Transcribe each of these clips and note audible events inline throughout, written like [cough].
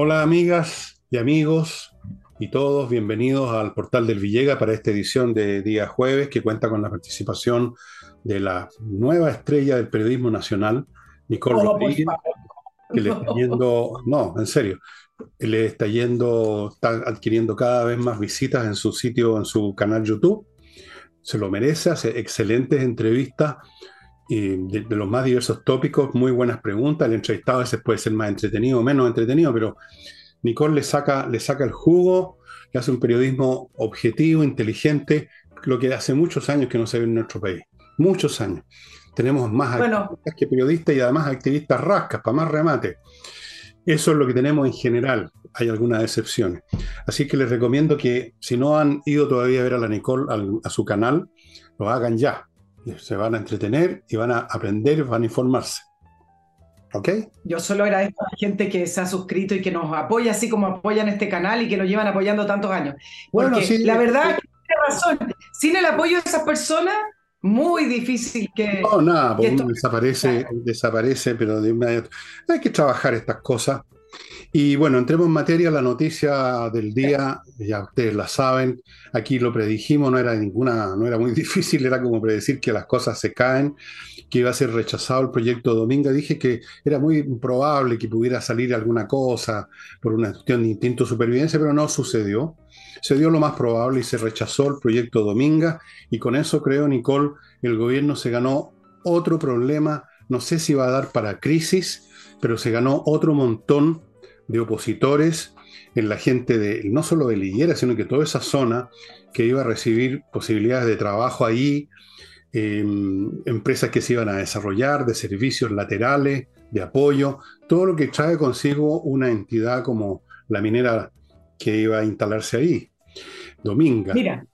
Hola amigas y amigos y todos, bienvenidos al portal del Villega para esta edición de día jueves que cuenta con la participación de la nueva estrella del periodismo nacional, Nicole Rodríguez, que le está yendo, no, en serio, le está yendo, está adquiriendo cada vez más visitas en su sitio, en su canal YouTube. Se lo merece, hace excelentes entrevistas de, los más diversos tópicos, muy buenas preguntas. El entrevistado a veces puede ser más entretenido o menos entretenido, pero Nicole le saca, le saca el jugo, le hace un periodismo objetivo, inteligente, lo que hace muchos años que no se ve en nuestro país. Muchos años. Tenemos más activistas que periodistas y además activistas rascas, para más remate. Eso es lo que tenemos en general. Hay algunas excepciones. Así que les recomiendo que si no han ido todavía a ver a la Nicole a su canal, lo hagan ya se van a entretener y van a aprender, van a informarse. ¿Ok? Yo solo agradezco a la gente que se ha suscrito y que nos apoya, así como apoyan este canal y que lo llevan apoyando tantos años. Porque bueno, sí, la verdad, que tiene razón. Sin el apoyo de esas personas, muy difícil que. No, nada, porque desaparece, desaparece, pero de inmediato. Hay que trabajar estas cosas. Y bueno, entremos en materia, la noticia del día, ya ustedes la saben, aquí lo predijimos, no era ninguna, no era muy [laughs] difícil, era como predecir que las cosas se caen, que iba a ser rechazado el proyecto Dominga. Dije que era muy improbable que pudiera salir alguna cosa por una cuestión de instinto de supervivencia, pero no sucedió. Se dio lo más probable y se rechazó el proyecto Dominga, y con eso creo, Nicole, el gobierno se ganó otro problema, no sé si va a dar para crisis, pero se ganó otro montón de opositores en la gente de, no solo de Liguera, sino que toda esa zona que iba a recibir posibilidades de trabajo ahí, em, empresas que se iban a desarrollar, de servicios laterales, de apoyo, todo lo que trae consigo una entidad como la minera que iba a instalarse ahí. Dominga. Mira,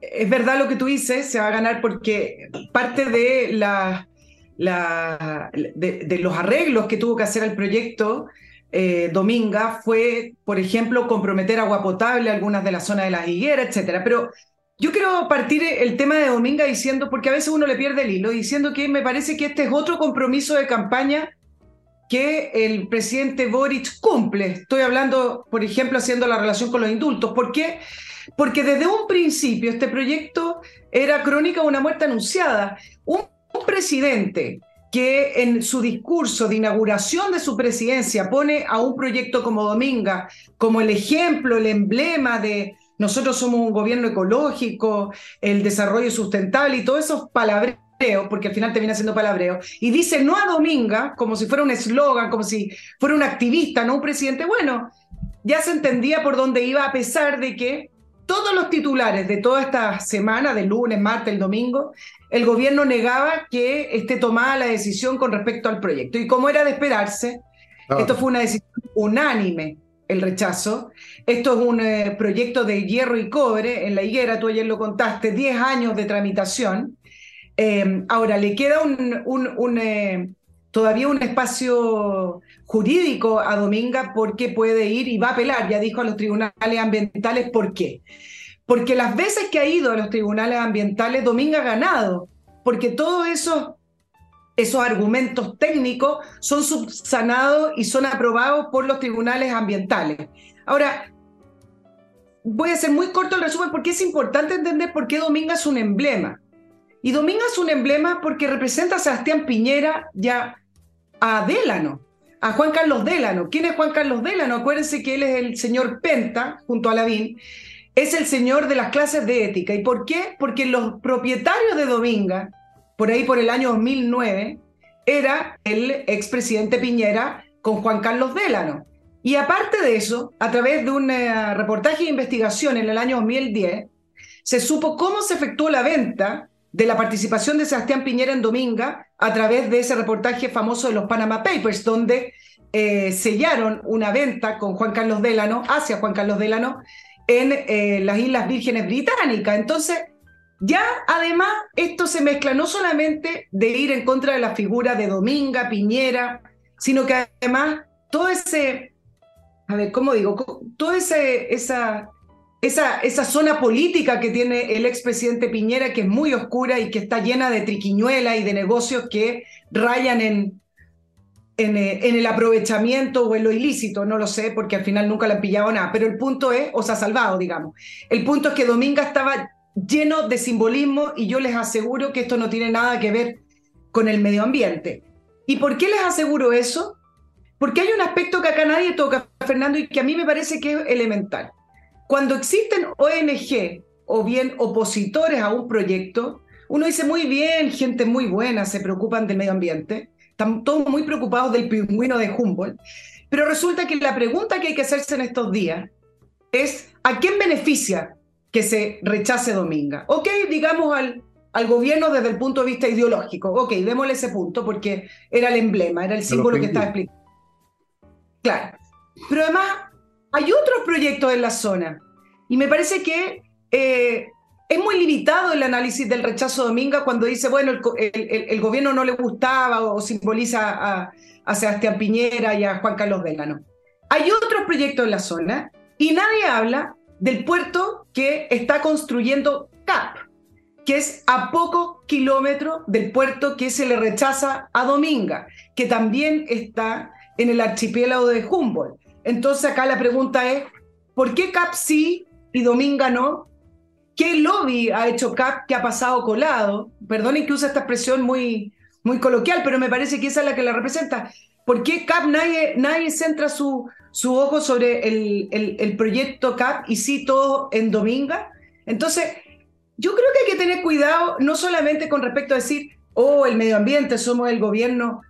es verdad lo que tú dices, se va a ganar porque parte de la de, los arreglos que tuvo que hacer el proyecto eh, Dominga fue, por ejemplo, comprometer agua potable a algunas de las zonas de las higueras, etc. Pero yo quiero partir el tema de Dominga diciendo, porque a veces uno le pierde el hilo, diciendo que me parece que este es otro compromiso de campaña que el presidente Boric cumple. Estoy hablando, por ejemplo, haciendo la relación con los indultos. ¿Por qué? Porque desde un principio este proyecto era crónica de una muerte anunciada. Un un presidente que en su discurso de inauguración de su presidencia pone a un proyecto como Dominga como el ejemplo, el emblema de nosotros somos un gobierno ecológico, el desarrollo sustentable y todos esos palabreos, porque al final termina siendo palabreo, y dice no a Dominga como si fuera un eslogan, como si fuera un activista, no un presidente, bueno, ya se entendía por dónde iba a pesar de que todos los titulares de toda esta semana, de lunes, martes, el domingo, el gobierno negaba que esté tomada la decisión con respecto al proyecto. Y como era de esperarse, esto fue una decisión unánime, el rechazo. Esto es un eh, proyecto de hierro y cobre en la higuera, tú ayer lo contaste, 10 años de tramitación. Eh, ahora, le queda un, un, eh, todavía un espacio jurídico a Dominga porque puede ir y va a apelar, ya dijo a los tribunales ambientales por qué. Porque las veces que ha ido a los tribunales ambientales, Dominga ha ganado, porque todos esos, esos argumentos técnicos son subsanados y son aprobados por los tribunales ambientales. Ahora, voy a hacer muy corto el resumen porque es importante entender por qué Dominga es un emblema. Y Dominga es un emblema porque representa a Sebastián Piñera ya a Délano, a Juan Carlos Délano. ¿Quién es Juan Carlos Délano? Acuérdense que él es el señor Penta, junto a Lavín, es el señor de las clases de ética. ¿Y por qué? Porque los propietarios de Dominga, por ahí por el año 2009, era el expresidente Piñera con Juan Carlos Délano. Y aparte de eso, a través de un eh, reportaje de investigación en el año 2010, se supo cómo se efectuó la venta de la participación de Sebastián Piñera en Dominga a través de ese reportaje famoso de los Panama Papers, donde eh, sellaron una venta con Juan Carlos Délano, hacia Juan Carlos Délano, en eh, las Islas Vírgenes Británicas. Entonces, ya además esto se mezcla no solamente de ir en contra de la figura de Dominga, Piñera, sino que además todo ese, a ver, ¿cómo digo? Toda ese, esa esa, esa zona política que tiene el expresidente Piñera, que es muy oscura y que está llena de triquiñuelas y de negocios que rayan en, en, eh, en, el aprovechamiento o en lo ilícito, no lo sé, porque al final nunca le han pillado nada, pero el punto es, o se ha salvado, digamos. El punto es que Dominga estaba lleno de simbolismo y yo les aseguro que esto no tiene nada que ver con el medio ambiente. ¿Y por qué les aseguro eso? Porque hay un aspecto que acá nadie toca, Fernando, y que a mí me parece que es elemental. Cuando existen ONG o bien opositores a un proyecto, uno dice muy bien, gente muy buena, se preocupan del medio ambiente, están todos muy preocupados del pingüino de Humboldt, pero resulta que la pregunta que hay que hacerse en estos días es ¿a quién beneficia que se rechace Dominga? Ok, digamos al, al gobierno desde el punto de vista ideológico, ok, démosle ese punto porque era el emblema, era el símbolo que estaba explicando. Claro. Pero además hay otros proyectos en la zona. Y me parece que eh, es muy limitado el análisis del rechazo Dominga cuando dice, bueno, el, gobierno no le gustaba o, simboliza a, Sebastián Piñera y a Juan Carlos Delano. Hay otros proyectos en la zona y nadie habla del puerto que está construyendo CAP, que es a pocos kilómetros del puerto que se le rechaza a Dominga, que también está en el archipiélago de Humboldt. Entonces acá la pregunta es, ¿por qué CAP sí y Dominga no? ¿Qué lobby ha hecho CAP que ha pasado colado? Perdonen que use esta expresión muy, muy coloquial, pero me parece que esa es la que la representa. ¿Por qué CAP nadie, nadie centra su, su ojo sobre el, el, el proyecto CAP y sí todo en Dominga? Entonces, yo creo que hay que tener cuidado no solamente con respecto a decir, oh, el medio ambiente, somos el gobierno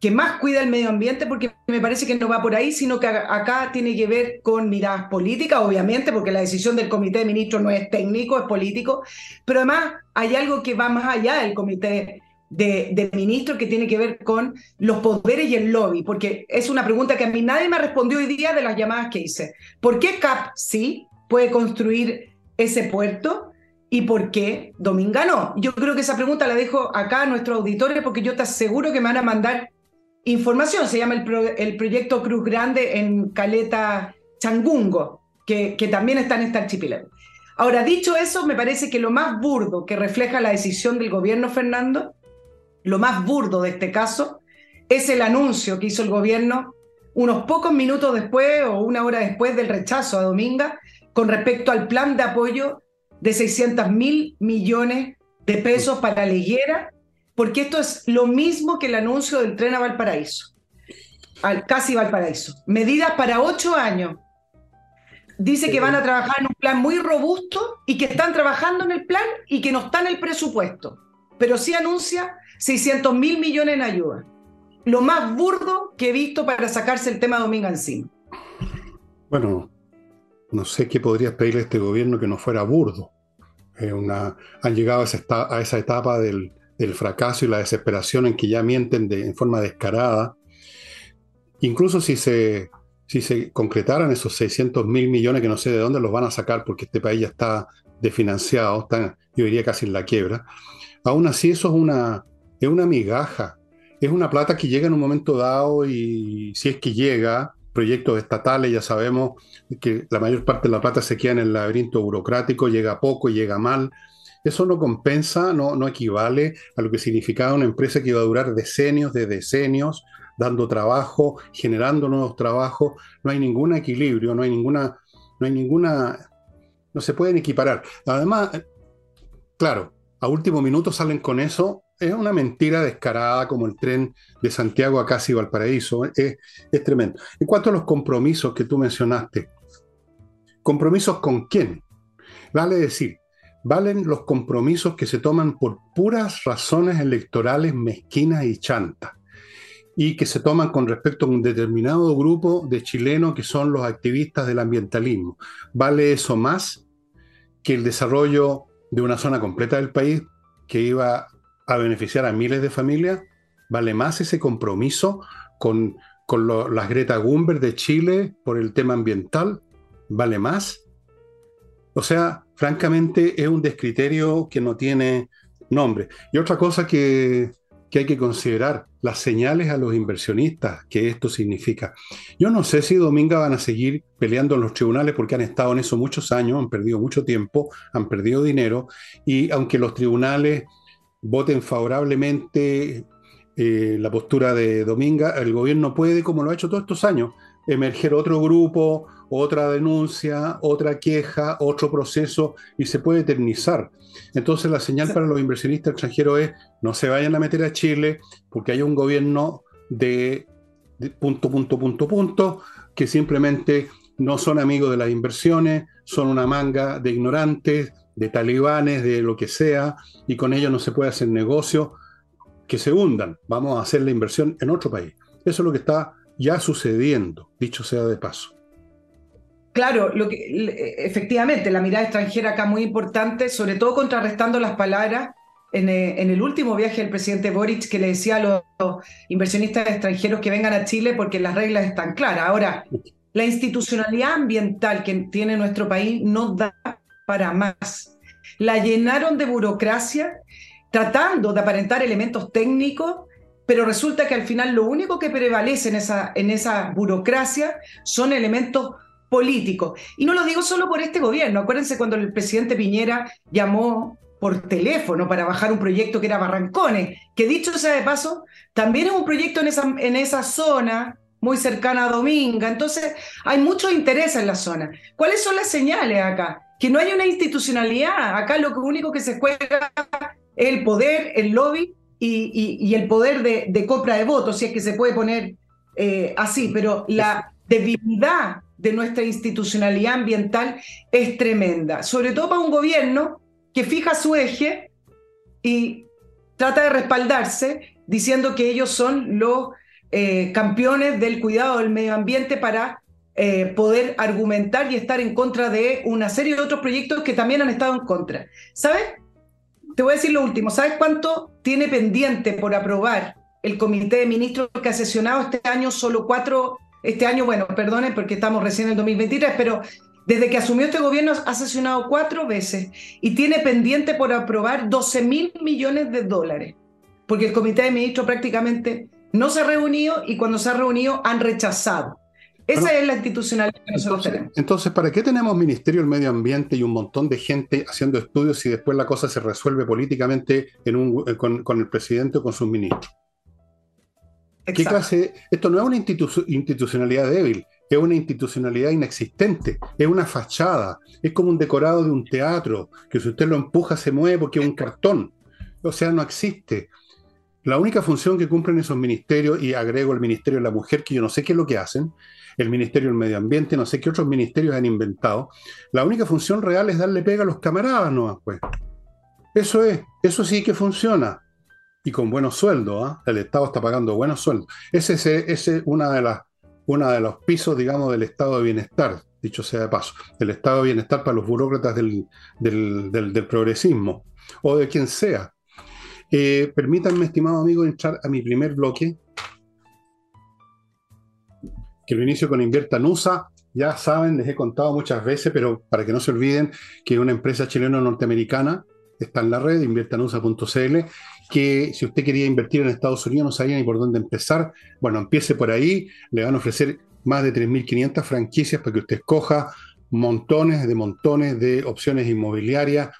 que más cuida el medio ambiente, porque me parece que no va por ahí, sino que acá tiene que ver con miradas políticas, obviamente, porque la decisión del comité de ministros no es técnico, es político, pero además hay algo que va más allá del comité de, de, ministros que tiene que ver con los poderes y el lobby, porque es una pregunta que a mí nadie me respondió hoy día de las llamadas que hice. ¿Por qué CAP sí puede construir ese puerto? ¿Y por qué Dominga no? Yo creo que esa pregunta la dejo acá a nuestros auditores porque yo te aseguro que me van a mandar información, se llama el, proyecto Cruz Grande en Caleta Changungo, que, también está en este archipiélago. Ahora, dicho eso, me parece que lo más burdo que refleja la decisión del gobierno, Fernando, lo más burdo de este caso, es el anuncio que hizo el gobierno unos pocos minutos después o una hora después del rechazo a Dominga con respecto al plan de apoyo de 600 mil millones de pesos para la higuera porque esto es lo mismo que el anuncio del tren a Valparaíso, al casi Valparaíso. Medidas para ocho años. Dice que van a trabajar en un plan muy robusto y que están trabajando en el plan y que no está en el presupuesto, pero sí anuncia 600 mil millones en ayuda. Lo más burdo que he visto para sacarse el tema Dominga encima. Bueno, no sé qué podrías pedirle a este gobierno que no fuera burdo. una, han llegado a esa etapa del, el fracaso y la desesperación en que ya mienten de, en forma descarada. Incluso si se, si se concretaran esos 600 mil millones que no sé de dónde los van a sacar porque este país ya está desfinanciado, está, yo diría casi en la quiebra, aún así eso es una, es una migaja, es una plata que llega en un momento dado y si es que llega, proyectos estatales, ya sabemos que la mayor parte de la plata se queda en el laberinto burocrático, llega poco y llega mal, eso no compensa, no, no equivale a lo que significaba una empresa que iba a durar decenios de decenios, dando trabajo, generando nuevos trabajos. No hay ningún equilibrio, no hay ninguna, no hay ninguna, no se pueden equiparar. Además, claro, a último minuto salen con eso. Es una mentira descarada como el tren de Santiago a casi Valparaíso. Es, es tremendo. En cuanto a los compromisos que tú mencionaste, ¿compromisos con quién? Vale decir, valen los compromisos que se toman por puras razones electorales mezquinas y chantas y que se toman con respecto a un determinado grupo de chilenos que son los activistas del ambientalismo. ¿Vale eso más que el desarrollo de una zona completa del país que iba a beneficiar a miles de familias? ¿Vale más ese compromiso con, con las Greta Thunberg de Chile por el tema ambiental? ¿Vale más? O sea, francamente es un descriterio que no tiene nombre. Y otra cosa que, hay que considerar, las señales a los inversionistas que esto significa. Yo no sé si Dominga van a seguir peleando en los tribunales porque han estado en eso muchos años, han perdido mucho tiempo, han perdido dinero y aunque los tribunales voten favorablemente eh, la postura de Dominga, el gobierno puede, como lo ha hecho todos estos años, emerger otro grupo, otra denuncia, otra queja, otro proceso y se puede eternizar. Entonces la señal para los inversionistas extranjeros es no se vayan a meter a Chile porque hay un gobierno de, de punto, punto, punto, punto, que simplemente no son amigos de las inversiones, son una manga de ignorantes, de talibanes, de lo que sea, y con ellos no se puede hacer negocio, que se hundan. Vamos a hacer la inversión en otro país. Eso es lo que está ya sucediendo, dicho sea de paso. Claro, lo que, efectivamente, la mirada extranjera acá muy importante, sobre todo contrarrestando las palabras en, eh, en, el último viaje del presidente Boric que le decía a los, inversionistas extranjeros que vengan a Chile porque las reglas están claras. Ahora, la institucionalidad ambiental que tiene nuestro país no da para más. La llenaron de burocracia tratando de aparentar elementos técnicos pero resulta que al final lo único que prevalece en esa, en esa burocracia son elementos políticos. Y no lo digo solo por este gobierno. Acuérdense cuando el presidente Piñera llamó por teléfono para bajar un proyecto que era Barrancones, que dicho sea de paso, también es un proyecto en esa, en esa zona muy cercana a Dominga. Entonces, hay mucho interés en la zona. ¿Cuáles son las señales acá? Que no hay una institucionalidad. Acá lo único que se juega es el poder, el lobby y, el poder de, compra de votos, si es que se puede poner eh, así, pero la debilidad de nuestra institucionalidad ambiental es tremenda, sobre todo para un gobierno que fija su eje y trata de respaldarse diciendo que ellos son los eh, campeones del cuidado del medio ambiente para eh, poder argumentar y estar en contra de una serie de otros proyectos que también han estado en contra. ¿Sabes? Te voy a decir lo último. ¿Sabes cuánto tiene pendiente por aprobar el comité de ministros que ha sesionado este año solo cuatro, este año, bueno, perdonen porque estamos recién en el 2023, pero desde que asumió este gobierno ha sesionado cuatro veces y tiene pendiente por aprobar 12 mil millones de dólares, porque el comité de ministros prácticamente no se ha reunido y cuando se ha reunido han rechazado. Esa es la institucionalidad que nosotros entonces, tenemos. Entonces, ¿para qué tenemos Ministerio del Medio Ambiente y un montón de gente haciendo estudios si después la cosa se resuelve políticamente en un, eh, con, el presidente o con sus ministros? ¿Qué clase? Esto no es una institucionalidad débil, es una institucionalidad inexistente, es una fachada, es como un decorado de un teatro, que si usted lo empuja se mueve porque es un cartón. O sea, no existe. La única función que cumplen esos ministerios, y agrego el Ministerio de la Mujer, que yo no sé qué es lo que hacen, el Ministerio del Medio Ambiente, no sé qué otros ministerios han inventado. La única función real es darle pega a los camaradas, ¿no? Pues. Eso es, eso sí que funciona. Y con buenos sueldos, ¿ah? El Estado está pagando buenos sueldos. Ese es una de las una de los pisos, digamos, del estado de bienestar, dicho sea de paso, el estado de bienestar para los burócratas del, del, progresismo o de quien sea. Eh, permítanme, estimado amigo, entrar a mi primer bloque, que lo inicio con Invierta Nusa. Ya saben, les he contado muchas veces, pero para que no se olviden que una empresa chileno-norteamericana está en la red, inviertanusa.cl, que si usted quería invertir en Estados Unidos no sabía ni por dónde empezar, bueno, empiece por ahí, le van a ofrecer más de 3.500 franquicias para que usted escoja montones de montones de opciones inmobiliarias.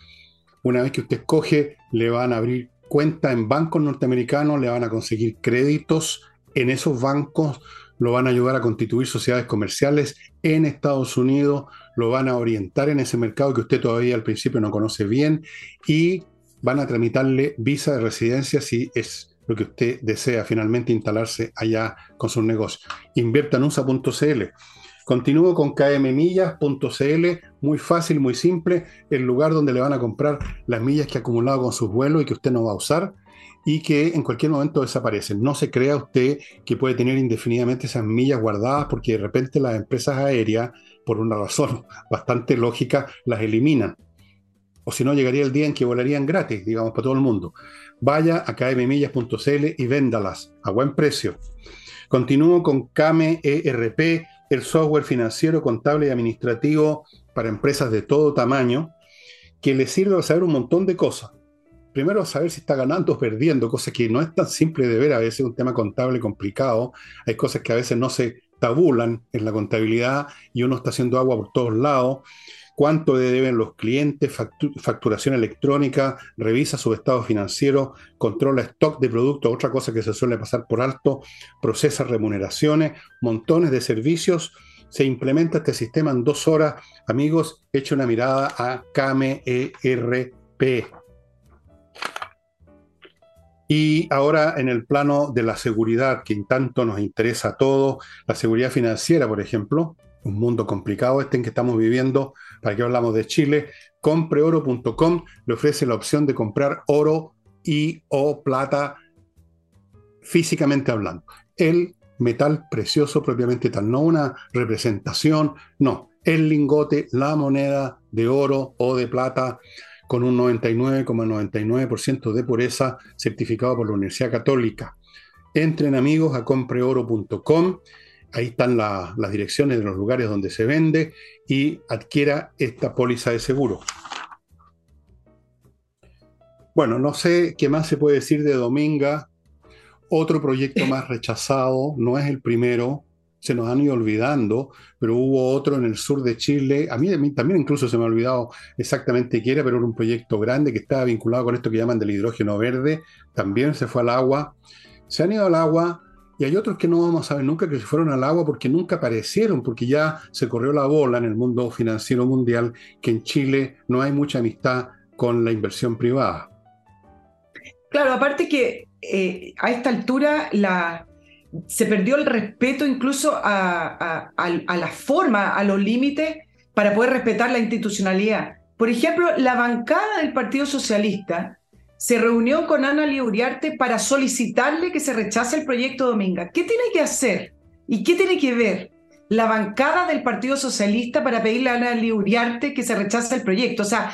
Una vez que usted escoge, le van a abrir cuenta en bancos norteamericanos, le van a conseguir créditos en esos bancos lo van a ayudar a constituir sociedades comerciales en Estados Unidos, lo van a orientar en ese mercado que usted todavía al principio no conoce bien y van a tramitarle visa de residencia si es lo que usted desea finalmente instalarse allá con sus negocios. Inviertanusa.cl. Continúo con kmmillas.cl, muy fácil, muy simple, el lugar donde le van a comprar las millas que ha acumulado con sus vuelos y que usted no va a usar y que en cualquier momento desaparecen. No se crea usted que puede tener indefinidamente esas millas guardadas porque de repente las empresas aéreas, por una [laughs] razón bastante lógica, las eliminan. O si no, llegaría el día en que volarían gratis, digamos, para todo el mundo. Vaya a kmmillas.cl y véndalas a buen precio. Continúo con KME ERP, el software financiero, contable y administrativo para empresas de todo tamaño, que le sirve para saber un montón de cosas primero saber si está ganando o perdiendo, cosa que no es tan simple de ver, a veces es un tema contable complicado, hay cosas que a veces no se tabulan en la contabilidad y uno está haciendo agua por todos lados. Cuánto deben los clientes, facturación electrónica, revisa su estado financiero, controla stock de productos, otra cosa que se suele pasar por alto, procesa remuneraciones, montones de servicios. Se implementa este sistema en dos horas. Amigos, eche una mirada a KMERP. Y ahora en el plano de la seguridad, que en tanto nos interesa a todos, la seguridad financiera, por ejemplo, un mundo complicado este en que estamos viviendo, para que hablamos de Chile, compreoro.com le ofrece la opción de comprar oro y o plata físicamente hablando. El metal precioso propiamente tal, no una representación, no, el lingote, la moneda de oro o de plata con un 99,99% de pureza certificado por la Universidad Católica. Entren amigos a compreoro.com, ahí están las direcciones de los lugares donde se vende y adquiera esta póliza de seguro. Bueno, no sé qué más se puede decir de Dominga. Otro proyecto más rechazado, no es el primero, se nos han ido olvidando, pero hubo otro en el sur de Chile, a mí, también incluso se me ha olvidado exactamente qué era, pero era un proyecto grande que estaba vinculado con esto que llaman del hidrógeno verde, también se fue al agua, se han ido al agua y hay otros que no vamos a ver nunca que se fueron al agua porque nunca aparecieron, porque ya se corrió la bola en el mundo financiero mundial que en Chile no hay mucha amistad con la inversión privada. Claro, aparte que eh, a esta altura se perdió el respeto incluso a, la forma, a los límites para poder respetar la institucionalidad. Por ejemplo, la bancada del Partido Socialista se reunió con Ana Uriarte para solicitarle que se rechace el proyecto Dominga. ¿Qué tiene que hacer y qué tiene que ver la bancada del Partido Socialista para pedirle a Ana Uriarte que se rechace el proyecto? O sea,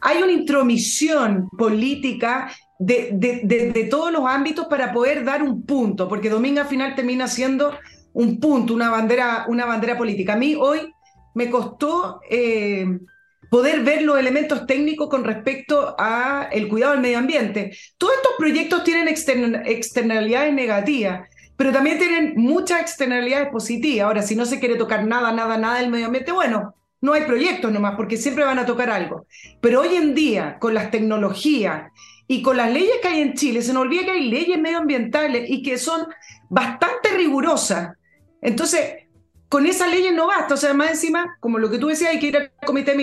hay una intromisión política de, todos los ámbitos para poder dar un punto, porque Domingo al final termina siendo un punto, una bandera, una bandera política. A mí hoy me costó eh, poder ver los elementos técnicos con respecto a el cuidado del medio ambiente. Todos estos proyectos tienen externalidades negativas, pero también tienen muchas externalidades positivas. Ahora, si no se quiere tocar nada, nada, nada del medio ambiente, bueno, no hay proyectos nomás, porque siempre van a tocar algo. Pero hoy en día, con las tecnologías y con las leyes que hay en Chile, se nos olvida que hay leyes medioambientales y que son bastante rigurosas. Entonces, con esas leyes no basta. O sea, más encima, como lo que tú decías, hay que ir al comité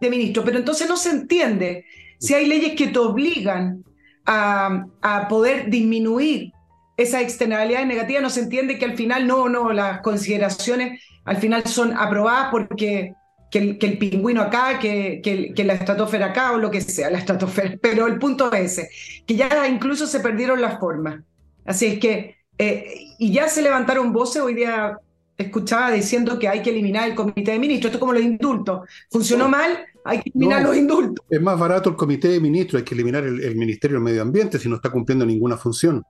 de ministros. Pero entonces no se entiende si hay leyes que te obligan a, poder disminuir esa externalidad negativa, no se entiende que al final no, no, las consideraciones al final son aprobadas porque que el, pingüino acá, que, la estratosfera acá o lo que sea, la estratosfera. Pero el punto es que ya incluso se perdieron las formas. Así es que, eh, y ya se levantaron voces, hoy día escuchaba diciendo que hay que eliminar el comité de ministros, esto es como los indultos. Funcionó mal, hay que eliminar los indultos. Es más barato el comité de ministros, hay que eliminar el, el Ministerio del Medio Ambiente si no está cumpliendo ninguna función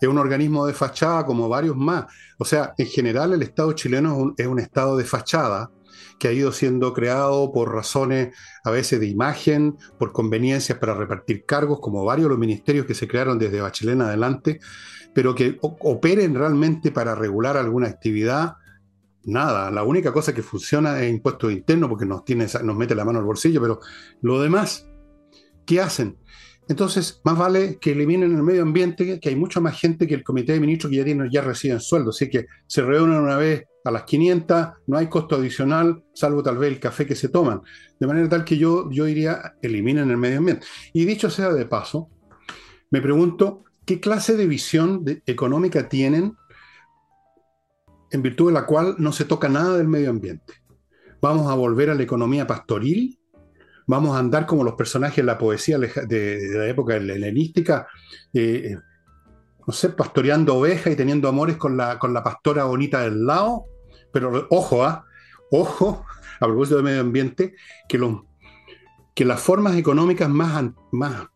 es un organismo de fachada como varios más. O sea, en general el Estado chileno es un, es un, Estado de fachada que ha ido siendo creado por razones a veces de imagen, por conveniencias para repartir cargos, como varios de los ministerios que se crearon desde Bachelet en adelante, pero que operen realmente para regular alguna actividad. Nada, la única cosa que funciona es impuesto interno porque nos, tiene, nos mete la mano al bolsillo, pero lo demás, ¿qué hacen? Entonces, más vale que eliminen el medio ambiente, que hay mucha más gente que el comité de ministros que ya, ya reciben sueldo. Así que se reúnen una vez a las 500, no hay costo adicional, salvo tal vez el café que se toman. De manera tal que yo, yo diría, eliminen el medio ambiente. Y dicho sea de paso, me pregunto, ¿qué clase de visión económica tienen en virtud de la cual no se toca nada del medio ambiente? ¿Vamos a volver a la economía pastoril? vamos a andar como los personajes de la poesía de, la época helenística, eh, no sé, pastoreando ovejas y teniendo amores con la, con la pastora bonita del lado. Pero ojo, ¿ah? ojo, a propósito del medio ambiente, que, que las formas económicas más, más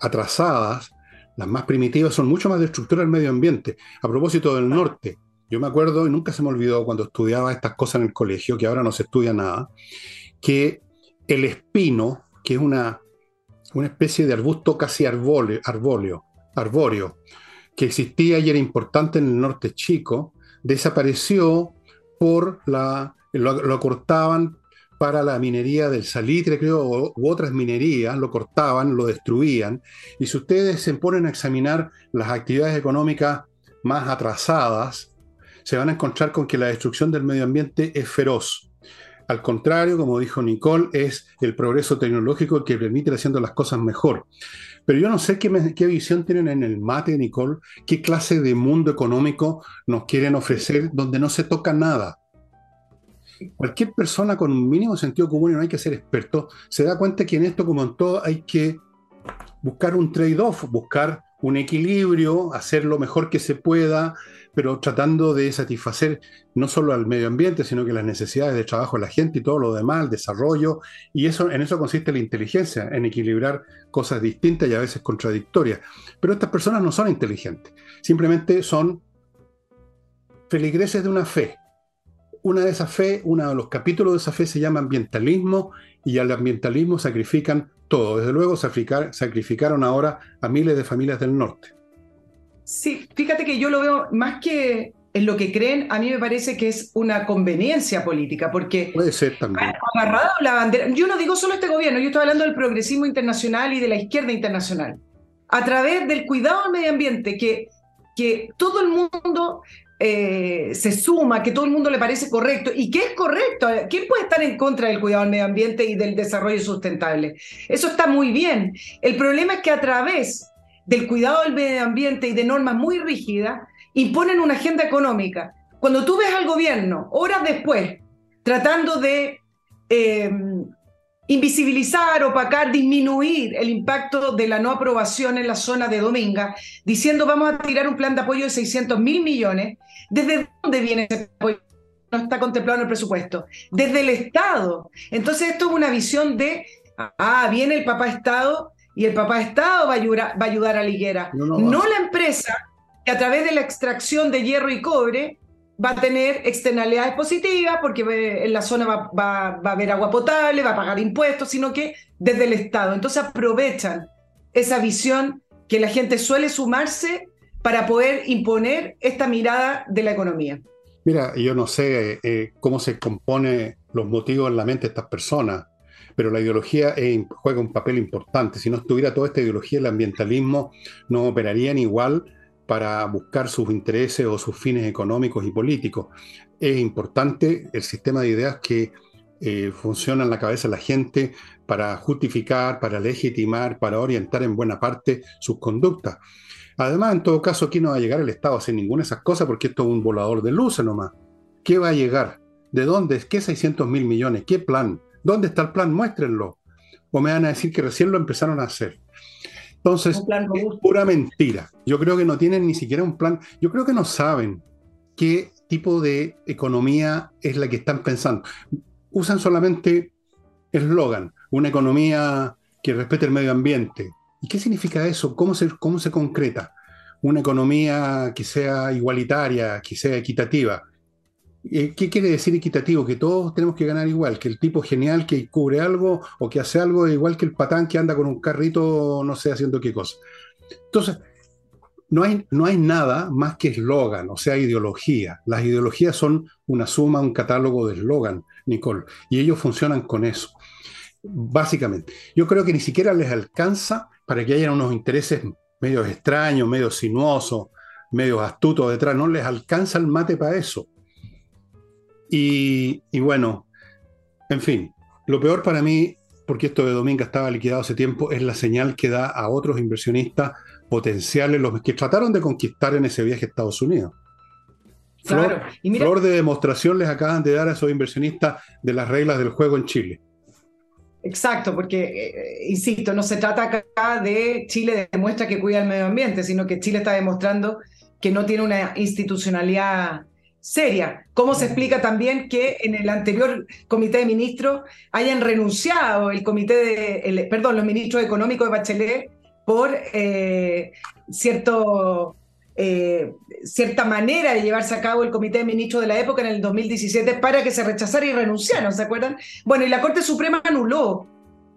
atrasadas, las más primitivas, son mucho más destructoras del medio ambiente. A propósito del norte, yo me acuerdo, y nunca se me olvidó cuando estudiaba estas cosas en el colegio, que ahora no se estudia nada, que el espino, que es una, una especie de arbusto casi arbóleo, arbóreo, que existía y era importante en el norte chico, desapareció por la... lo, cortaban para la minería del salitre, creo, u otras minerías, lo cortaban, lo destruían. Y si ustedes se ponen a examinar las actividades económicas más atrasadas, se van a encontrar con que la destrucción del medio ambiente es feroz. Al contrario, como dijo Nicole, es el progreso tecnológico que permite ir haciendo las cosas mejor. Pero yo no sé qué, qué, visión tienen en el mate, Nicole, qué clase de mundo económico nos quieren ofrecer donde no se toca nada. Cualquier persona con un mínimo sentido común, y no hay que ser experto, se da cuenta que en esto, como en todo, hay que buscar un trade-off, buscar un equilibrio, hacer lo mejor que se pueda, pero tratando de satisfacer no solo al medio ambiente, sino que las necesidades de trabajo de la gente y todo lo demás, el desarrollo, y eso, en eso consiste la inteligencia, en equilibrar cosas distintas y a veces contradictorias. Pero estas personas no son inteligentes, simplemente son feligreses de una fe, una de esas fe, uno de los capítulos de esa fe se llama ambientalismo y al ambientalismo sacrifican todo. Desde luego sacrificaron ahora a miles de familias del norte. Sí, fíjate que yo lo veo más que en lo que creen, a mí me parece que es una conveniencia política, porque puede ser también. agarrado la bandera, yo no digo solo este gobierno, yo estoy hablando del progresismo internacional y de la izquierda internacional, a través del cuidado al medio ambiente, que, que todo el mundo eh, se suma, que todo el mundo le parece correcto. ¿Y qué es correcto? ¿Quién puede estar en contra del cuidado del medio ambiente y del desarrollo sustentable? Eso está muy bien. El problema es que a través del cuidado del medio ambiente y de normas muy rígidas, imponen una agenda económica. Cuando tú ves al gobierno, horas después, tratando de eh, invisibilizar, opacar, disminuir el impacto de la no aprobación en la zona de Dominga, diciendo vamos a tirar un plan de apoyo de 600 mil millones. ¿Desde dónde viene ese apoyo? No está contemplado en el presupuesto. Desde el Estado. Entonces esto es una visión de, ah, viene el papá Estado y el papá Estado va a ayudar, va a, ayudar a Liguera. no la empresa que a través de la extracción de hierro y cobre va a tener externalidades positivas porque en la zona va, a haber agua potable, va a pagar impuestos, sino que desde el Estado. Entonces aprovechan esa visión que la gente suele sumarse para poder imponer esta mirada de la economía. Mira, yo no sé eh, cómo se compone los motivos en la mente de estas personas, pero la ideología juega un papel importante. Si no estuviera toda esta ideología, el ambientalismo no operarían igual para buscar sus intereses o sus fines económicos y políticos. Es importante el sistema de ideas que eh, funciona en la cabeza de la gente para justificar, para legitimar, para orientar en buena parte sus conductas. Además, en todo caso, aquí no va a llegar el Estado a hacer ninguna de esas cosas porque esto es un volador de luces nomás. ¿Qué va a llegar? ¿De dónde? ¿Qué 600 mil millones? ¿Qué plan? ¿Dónde está el plan? Muéstrenlo. O me van a decir que recién lo empezaron a hacer. Entonces, es pura mentira. Yo creo que no tienen ni siquiera un plan. Yo creo que no saben qué tipo de economía es la que están pensando. Usan solamente eslogan, una economía que respete el medio ambiente. ¿Y qué significa eso? ¿Cómo se, cómo se concreta? Una economía que sea igualitaria, que sea equitativa. Eh, ¿Qué quiere decir equitativo? Que todos tenemos que ganar igual, que el tipo genial que cubre algo o que hace algo igual que el patán que anda con un carrito, no sé, haciendo qué cosa. Entonces, no hay, no hay nada más que eslogan, o sea, ideología. Las ideologías son una suma, un catálogo de eslogan, Nicole, y ellos funcionan con eso, básicamente. Yo creo que ni siquiera les alcanza para que haya unos intereses medio extraños, medio sinuosos, medio astutos detrás, no les alcanza el mate para eso. Y, bueno, en fin, lo peor para mí, porque esto de Dominga estaba liquidado hace tiempo, es la señal que da a otros inversionistas potenciales, los que trataron de conquistar en ese viaje a Estados Unidos. Flor, flor de demostración les acaban de dar a esos inversionistas de las reglas del juego en Chile. Exacto, porque, eh, insisto, no se trata acá de Chile demuestra que cuida el medio ambiente, sino que Chile está demostrando que no tiene una institucionalidad seria. ¿Cómo se explica también que en el anterior comité de ministros hayan renunciado el comité de, perdón, los ministros económicos de Bachelet por eh, cierto, eh, cierta manera de llevarse a cabo el comité de ministros de la época en el 2017 para que se rechazara y renunciaran, ¿se acuerdan? Bueno, y la Corte Suprema anuló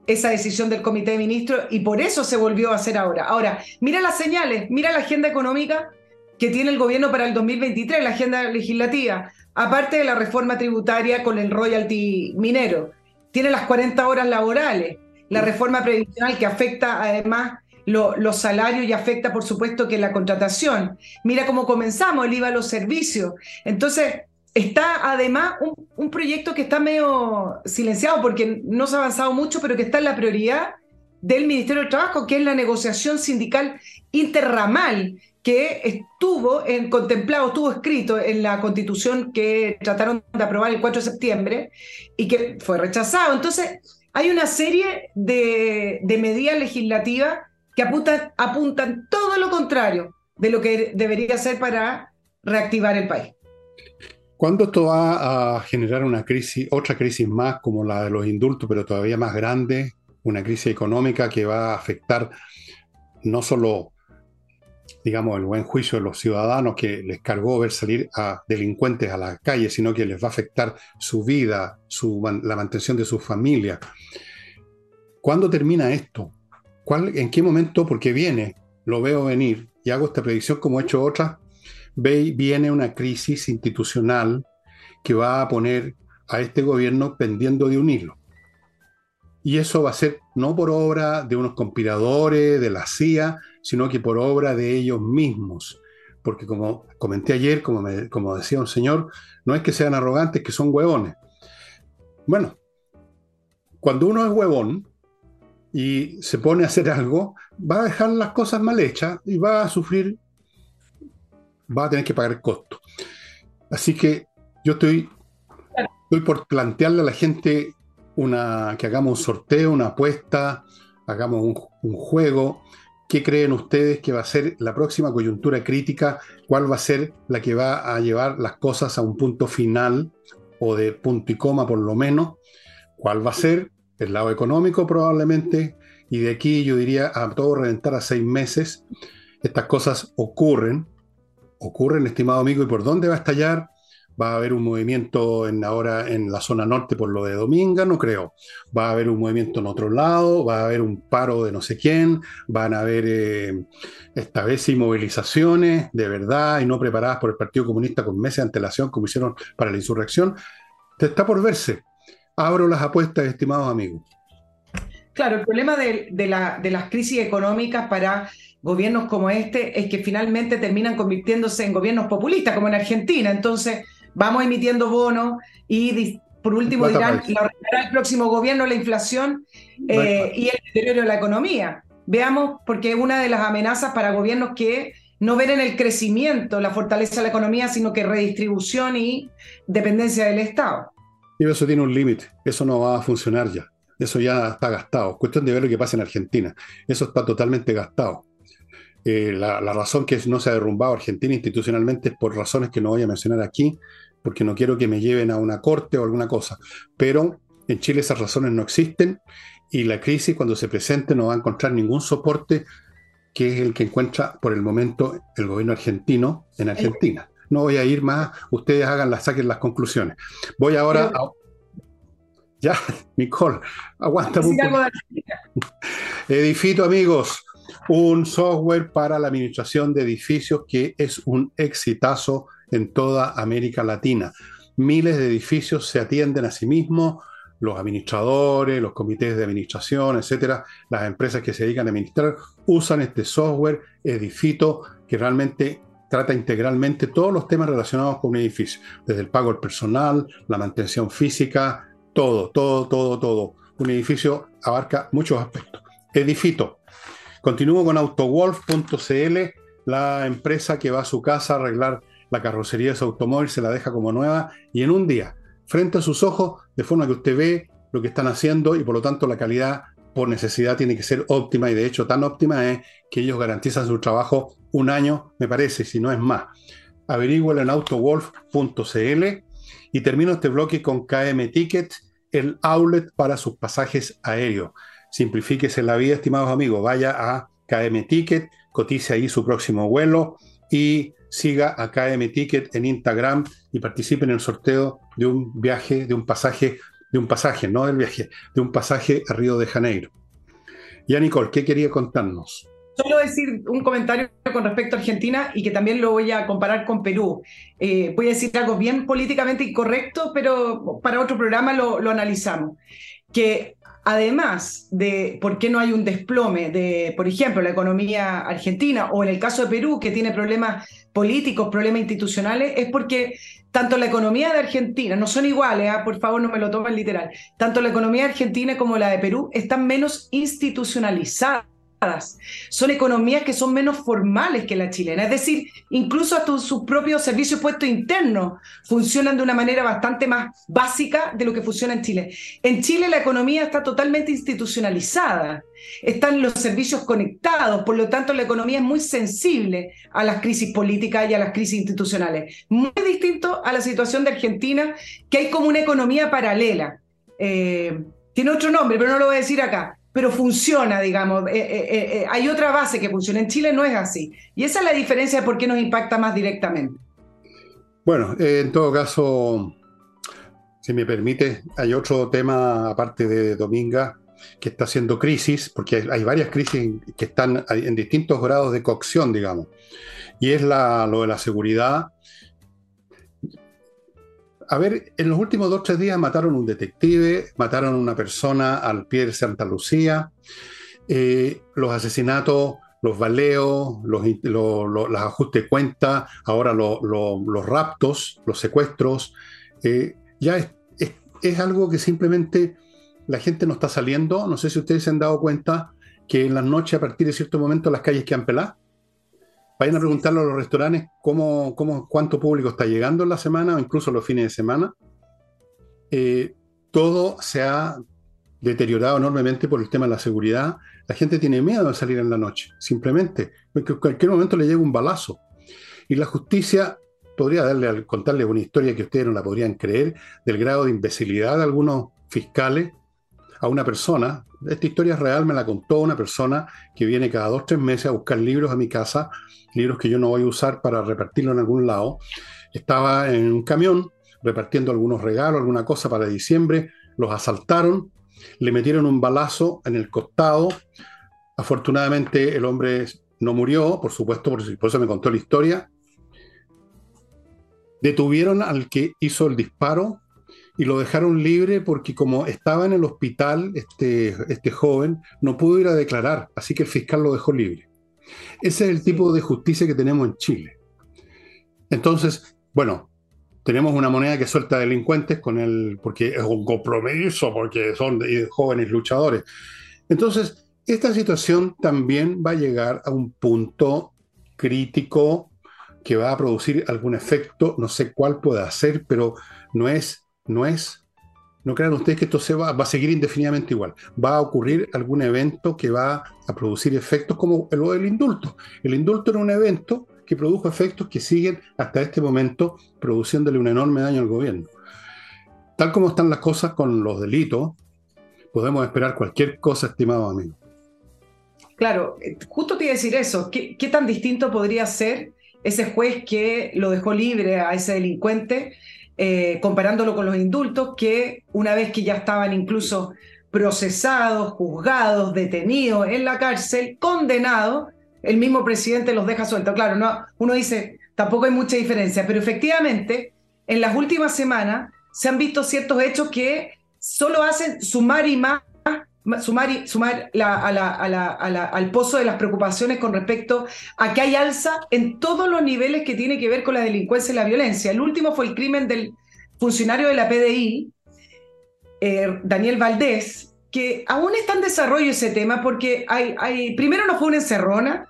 esa decisión del comité de ministros y por eso se volvió a hacer ahora. Ahora, mira las señales, mira la agenda económica que tiene el gobierno para el 2023, la agenda legislativa, aparte de la reforma tributaria con el royalty minero. tiene las 40 horas laborales, la reforma previsional que afecta además los salarios y afecta, por supuesto, que la contratación. Mira cómo comenzamos, el IVA a los servicios. Entonces, está además un, un, proyecto que está medio silenciado porque no se ha avanzado mucho, pero que está en la prioridad del Ministerio del Trabajo, que es la negociación sindical interramal, que estuvo en, contemplado, estuvo escrito en la constitución que trataron de aprobar el 4 de septiembre y que fue rechazado. Entonces, hay una serie de, medidas legislativas que apuntan, apuntan todo lo contrario de lo que debería ser para reactivar el país. ¿Cuándo esto va a generar una crisis, otra crisis más como la de los indultos, pero todavía más grande, una crisis económica que va a afectar no solo digamos, el buen juicio de los ciudadanos que les cargó ver salir a delincuentes a la calle, sino que les va a afectar su vida, su, la mantención de su familia. ¿Cuándo termina esto? ¿Cuál, ¿En qué momento? Porque viene, lo veo venir, y hago esta predicción como he hecho otras, ve, viene una crisis institucional que va a poner a este gobierno pendiendo de un hilo. Y eso va a ser no por obra de unos conspiradores, de la CIA, sino que por obra de ellos mismos. Porque como comenté ayer, como, como decía un señor, no es que sean arrogantes, que son huevones. Bueno, cuando uno es huevón y se pone a hacer algo, va a dejar las cosas mal hechas y va a sufrir, va a tener que pagar el costo. Así que yo estoy, estoy por plantearle a la gente una, que hagamos un sorteo, una apuesta, hagamos un, juego. ¿Qué creen ustedes que va a ser la próxima coyuntura crítica? ¿Cuál va a ser la que va a llevar las cosas a un punto final o de punto y coma por lo menos? ¿Cuál va a ser? El lado económico probablemente. Y de aquí yo diría a todo reventar a seis meses. Estas cosas ocurren. Ocurren, estimado amigo. ¿Y por dónde va a estallar? Va a haber un movimiento en ahora en la zona norte por lo de Dominga, no creo. Va a haber un movimiento en otro lado, va a haber un paro de no sé quién, van a haber eh, esta vez sí movilizaciones de verdad y no preparadas por el Partido Comunista con meses de antelación como hicieron para la insurrección. Te está por verse. Abro las apuestas, estimados amigos. Claro, el problema de, la, de las crisis económicas para gobiernos como este es que finalmente terminan convirtiéndose en gobiernos populistas, como en Argentina. Entonces, vamos emitiendo bonos y por último dirán, el próximo gobierno la inflación eh, y el deterioro de la economía. Veamos, porque es una de las amenazas para gobiernos que no ven en el crecimiento la fortaleza de la economía, sino que redistribución y dependencia del Estado. Y eso tiene un límite, eso no va a funcionar ya, eso ya está gastado. Cuestión de ver lo que pasa en Argentina, eso está totalmente gastado. Eh, la, razón que no se ha derrumbado Argentina institucionalmente es por razones que no voy a mencionar aquí, porque no quiero que me lleven a una corte o alguna cosa. Pero en Chile esas razones no existen y la crisis cuando se presente no va a encontrar ningún soporte que es el que encuentra por el momento el gobierno argentino en Argentina. No voy a ir más, ustedes hagan las, saquen las conclusiones. Voy ahora a... Ya, [laughs] Nicole, aguanta un Edifito, amigos un software para la administración de edificios que es un exitazo en toda América Latina. Miles de edificios se atienden a sí mismos, los administradores, los comités de administración, etcétera, las empresas que se dedican a administrar usan este software Edifito que realmente trata integralmente todos los temas relacionados con un edificio, desde el pago del personal, la mantención física, todo, todo, todo, todo. Un edificio abarca muchos aspectos. Edifito, Continúo con autowolf.cl, la empresa que va a su casa a arreglar la carrocería de su automóvil, se la deja como nueva y en un día, frente a sus ojos, de forma que usted ve lo que están haciendo y por lo tanto la calidad por necesidad tiene que ser óptima y de hecho tan óptima es que ellos garantizan su trabajo un año, me parece, si no es más. Averigüelo en autowolf.cl y termino este bloque con KM Ticket, el outlet para sus pasajes aéreos simplifíquese la vida, estimados amigos. Vaya a KM Ticket, cotice ahí su próximo vuelo y siga a KM Ticket en Instagram y participe en el sorteo de un viaje, de un pasaje, de un pasaje, no del viaje, de un pasaje a Río de Janeiro. Ya, Nicole, ¿qué quería contarnos? Solo decir un comentario con respecto a Argentina y que también lo voy a comparar con Perú. Eh, voy a decir algo bien políticamente incorrecto, pero para otro programa lo, lo analizamos. que además de por qué no hay un desplome de, por ejemplo, la economía argentina o en el caso de Perú, que tiene problemas políticos, problemas institucionales, es porque tanto la economía de Argentina, no son iguales, ¿ah? por favor no me lo tomen literal, tanto la economía argentina como la de Perú están menos institucionalizadas son economías que son menos formales que la chilena, es decir, incluso hasta sus propios servicios puestos internos funcionan de una manera bastante más básica de lo que funciona en Chile. En Chile la economía está totalmente institucionalizada, están los servicios conectados, por lo tanto la economía es muy sensible a las crisis políticas y a las crisis institucionales. Muy distinto a la situación de Argentina, que hay como una economía paralela. Eh, tiene otro nombre, pero no lo voy a decir acá pero funciona, digamos. Eh, eh, eh, hay otra base que funciona. En Chile no es así. Y esa es la diferencia de por qué nos impacta más directamente. Bueno, en todo caso, si me permite, hay otro tema aparte de Dominga que está haciendo crisis, porque hay, varias crisis que están en distintos grados de cocción, digamos. Y es la, lo de la seguridad a ver, en los últimos dos o tres días mataron un detective, mataron una persona al pie de Santa Lucía, eh, los asesinatos, los baleos, los, ajustes de cuenta, ahora los raptos, los secuestros, eh, ya es, es, algo que simplemente la gente no está saliendo. No sé si ustedes se han dado cuenta que en las noches, a partir de cierto momento, las calles quedan peladas. Vayan a preguntarle a los restaurantes cómo, cómo, cuánto público está llegando en la semana o incluso los fines de semana. Eh, todo se ha deteriorado enormemente por el tema de la seguridad. La gente tiene miedo de salir en la noche, simplemente, porque en cualquier momento le llega un balazo. Y la justicia podría darle, contarle una historia que ustedes no la podrían creer, del grado de imbecilidad de algunos fiscales a una persona. Esta historia real, me la contó una persona que viene cada dos tres meses a buscar libros a mi casa libros que yo no voy a usar para repartirlo en algún lado. Estaba en un camión repartiendo algunos regalos, alguna cosa para diciembre, los asaltaron, le metieron un balazo en el costado. Afortunadamente el hombre no murió, por supuesto, por eso me contó la historia. Detuvieron al que hizo el disparo y lo dejaron libre porque como estaba en el hospital este, este joven, no pudo ir a declarar, así que el fiscal lo dejó libre. Ese es el tipo de justicia que tenemos en Chile. Entonces, bueno, tenemos una moneda que suelta delincuentes con el, porque es un compromiso, porque son jóvenes luchadores. Entonces, esta situación también va a llegar a un punto crítico que va a producir algún efecto, no sé cuál puede ser, pero no es, no es no crean ustedes que esto se va, a seguir indefinidamente igual. Va a ocurrir algún evento que va a producir efectos como lo del indulto. El indulto era un evento que produjo efectos que siguen hasta este momento produciéndole un enorme daño al gobierno. Tal como están las cosas con los delitos, podemos esperar cualquier cosa, estimado amigo. Claro, justo te iba a decir eso. ¿Qué, qué tan distinto podría ser ese juez que lo dejó libre a ese delincuente? Eh, comparándolo con los indultos, que una vez que ya estaban incluso procesados, juzgados, detenidos en la cárcel, condenados, el mismo presidente los deja sueltos. Claro, no, uno dice, tampoco hay mucha diferencia, pero efectivamente, en las últimas semanas se han visto ciertos hechos que solo hacen sumar y más sumar, sumar al pozo de las preocupaciones con respecto a que hay alza en todos los niveles que tiene que ver con la delincuencia y la violencia. El último fue el crimen del funcionario de la PDI, eh, Daniel Valdés, que aún está en desarrollo ese tema porque hay, hay, primero no fue una encerrona,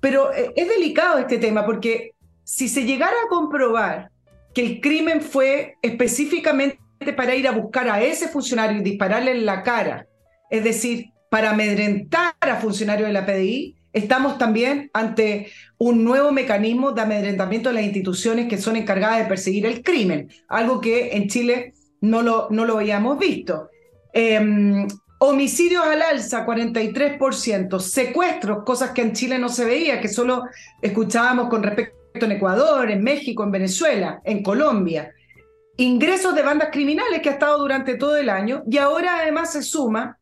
pero eh, es delicado este tema porque si se llegara a comprobar que el crimen fue específicamente para ir a buscar a ese funcionario y dispararle en la cara es decir, para amedrentar a funcionarios de la PDI, estamos también ante un nuevo mecanismo de amedrentamiento de las instituciones que son encargadas de perseguir el crimen, algo que en Chile no lo, no lo habíamos visto. Em, homicidios al alza, 43%, secuestros, cosas que en Chile no se veía, que solo escuchábamos con respecto en Ecuador, en México, en Venezuela, en Colombia. Ingresos de bandas criminales que ha estado durante todo el año y ahora además se suma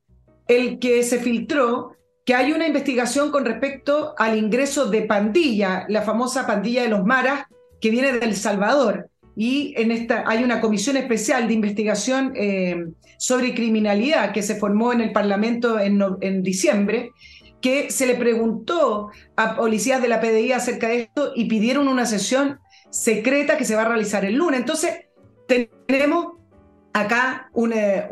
el que se filtró que hay una investigación con respecto al ingreso de pandilla, la famosa pandilla de los maras que viene de El Salvador. y en esta hay una comisión especial de investigación eh, sobre criminalidad que se formó en el Parlamento en, diciembre, que se le preguntó a policías de la PDI acerca de esto y pidieron una sesión secreta que se va a realizar el lunes. Entonces, tenemos acá una,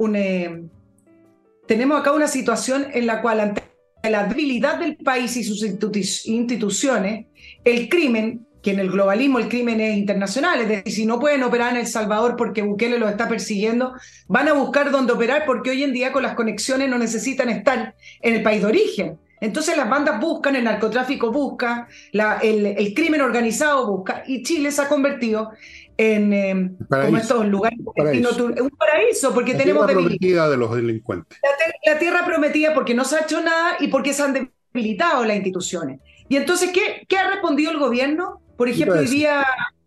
tenemos acá una situación en la cual ante la debilidad del país y sus instituciones, el crimen, que en el globalismo el crimen es internacional, es decir, si no pueden operar en El Salvador porque Bukele los está persiguiendo, van a buscar dónde operar porque hoy en día con las conexiones no necesitan estar en el país de origen. Entonces las bandas buscan, el narcotráfico busca, el, crimen organizado busca, y Chile se ha convertido en eh, como estos lugares un paraíso porque tenemos tierra prometida de los delincuentes. La, tierra prometida porque no se ha hecho nada y porque se han debilitado las instituciones. Y entonces qué, qué ha respondido el gobierno por ejemplo hoy día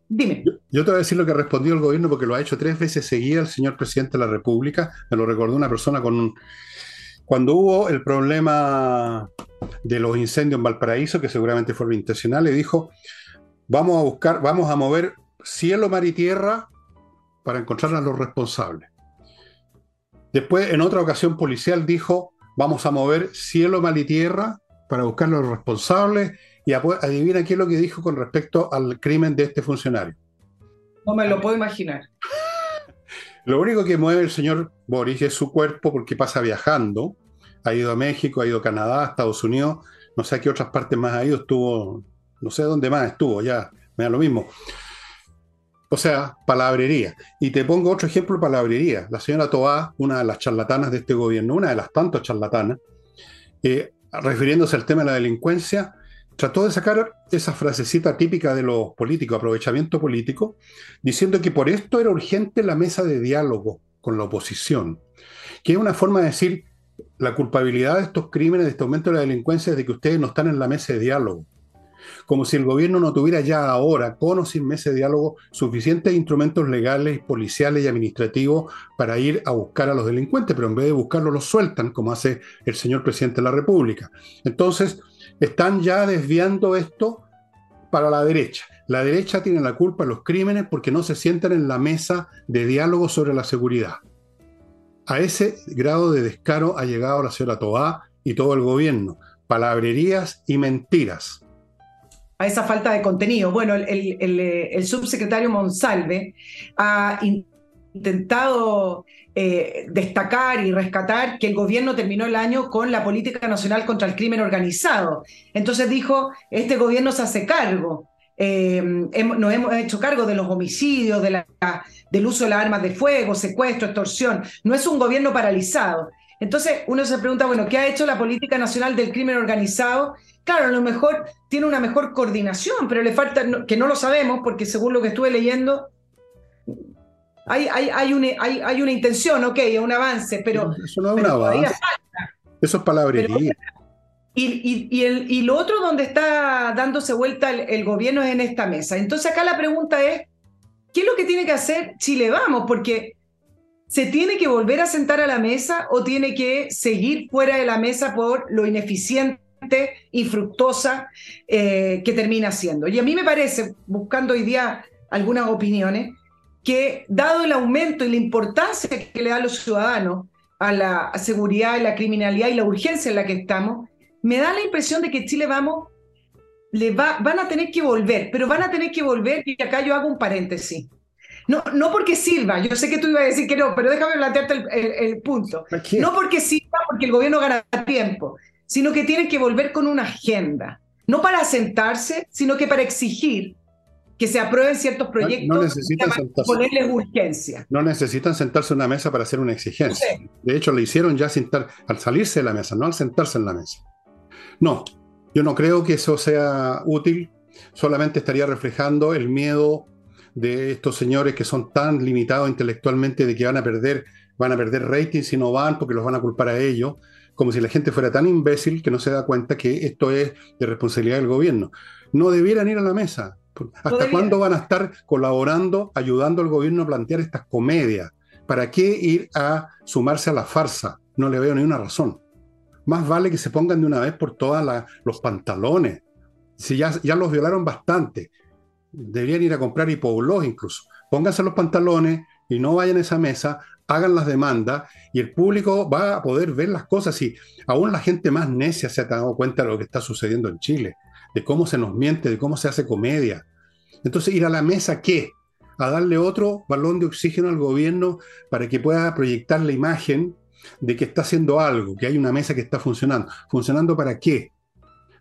dime. Yo, te voy a decir lo que ha respondido el gobierno porque lo ha hecho tres veces seguida el señor presidente de la república. Me lo recordó una persona con cuando hubo el problema de los incendios en Valparaíso que seguramente fue intencional le dijo vamos a buscar vamos a mover cielo, mar y tierra para encontrar a los responsables. Después, en otra ocasión policial, dijo, vamos a mover cielo, mar y tierra para buscar a los responsables y adivina qué es lo que dijo con respecto al crimen de este funcionario. No me lo puedo imaginar. [laughs] Lo único que mueve el señor Boris es su cuerpo porque pasa viajando. Ha ido a México, ha ido a Canadá, a Estados Unidos, no sé a qué otras partes más ha ido, estuvo, no sé dónde más estuvo, ya me da lo mismo. O sea, palabrería. Y te pongo otro ejemplo de palabrería. La señora Toá, una de las charlatanas de este gobierno, una de las tantas charlatanas, eh, refiriéndose al tema de la delincuencia, trató de sacar esa frasecita típica de los políticos, aprovechamiento político, diciendo que por esto era urgente la mesa de diálogo con la oposición, que es una forma de decir la culpabilidad de estos crímenes, de este aumento de la delincuencia, es de que ustedes no están en la mesa de diálogo como si el gobierno no tuviera ya ahora, con o sin ese diálogo, suficientes instrumentos legales, policiales y administrativos para ir a buscar a los delincuentes, pero en vez de buscarlos los sueltan, como hace el señor presidente de la República. Entonces, están ya desviando esto para la derecha. La derecha tiene la culpa de los crímenes porque no se sientan en la mesa de diálogo sobre la seguridad. A ese grado de descaro ha llegado la señora Toá y todo el gobierno. Palabrerías y mentiras a esa falta de contenido. Bueno, el, subsecretario Monsalve ha intentado eh, destacar y rescatar que el gobierno terminó el año con la política nacional contra el crimen organizado. Entonces dijo, este gobierno se hace cargo. Eh, nos hemos hecho cargo de los homicidios, del uso de las armas de fuego, secuestro, extorsión. No es un gobierno paralizado. Entonces uno se pregunta, bueno, ¿qué ha hecho la política nacional del crimen organizado Claro, a lo mejor tiene una mejor coordinación, pero le falta, que no lo sabemos, porque según lo que estuve leyendo, hay, hay, hay, una, hay, una intención, ok, un avance, pero. Eso no es un avance. Eso es palabrería. Y, y, el, y, lo otro donde está dándose vuelta el, gobierno es en esta mesa. Entonces acá la pregunta es, ¿qué es lo que tiene que hacer Chile Vamos? Porque ¿se tiene que volver a sentar a la mesa o tiene que seguir fuera de la mesa por lo ineficiente y fructosa eh, que termina siendo. Y a mí me parece, buscando hoy día algunas opiniones, que dado el aumento y la importancia que le da a los ciudadanos a la seguridad, y la criminalidad y la urgencia en la que estamos, me da la impresión de que Chile vamos, le va, van a tener que volver, pero van a tener que volver, y acá yo hago un paréntesis. No, no porque sirva, yo sé que tú ibas a decir que no, pero déjame plantearte el, el punto. No porque sirva, porque el gobierno gana tiempo, sino que tienen que volver con una agenda, no para sentarse, sino que para exigir que se aprueben ciertos proyectos no, necesitan ponerles urgencia. No necesitan sentarse en una mesa para hacer una exigencia. De hecho, le hicieron ya sentar, al salirse de la mesa, no al sentarse en la mesa. No, yo no creo que eso sea útil, solamente estaría reflejando el miedo de estos señores que son tan limitados intelectualmente de que van a perder, van a perder rating si no van porque los van a culpar a ellos como si la gente fuera tan imbécil que no se da cuenta que esto es de responsabilidad del gobierno. No debieran ir a la mesa. ¿Hasta cuándo van a estar colaborando, ayudando al gobierno a plantear estas comedias? ¿Para qué ir a sumarse a la farsa? No le veo ni una razón. Más vale que se pongan de una vez por todas los pantalones. Si ya, ya los violaron bastante, deberían ir a comprar hipoglós incluso. pónganse los pantalones y no vayan a esa mesa, hagan las demandas y el público va a poder ver las cosas. Y aún la gente más necia se ha dado cuenta de lo que está sucediendo en Chile, de cómo se nos miente, de cómo se hace comedia. Entonces, ir a la mesa, ¿qué? A darle otro balón de oxígeno al gobierno para que pueda proyectar la imagen de que está haciendo algo, que hay una mesa que está funcionando. ¿Funcionando para qué?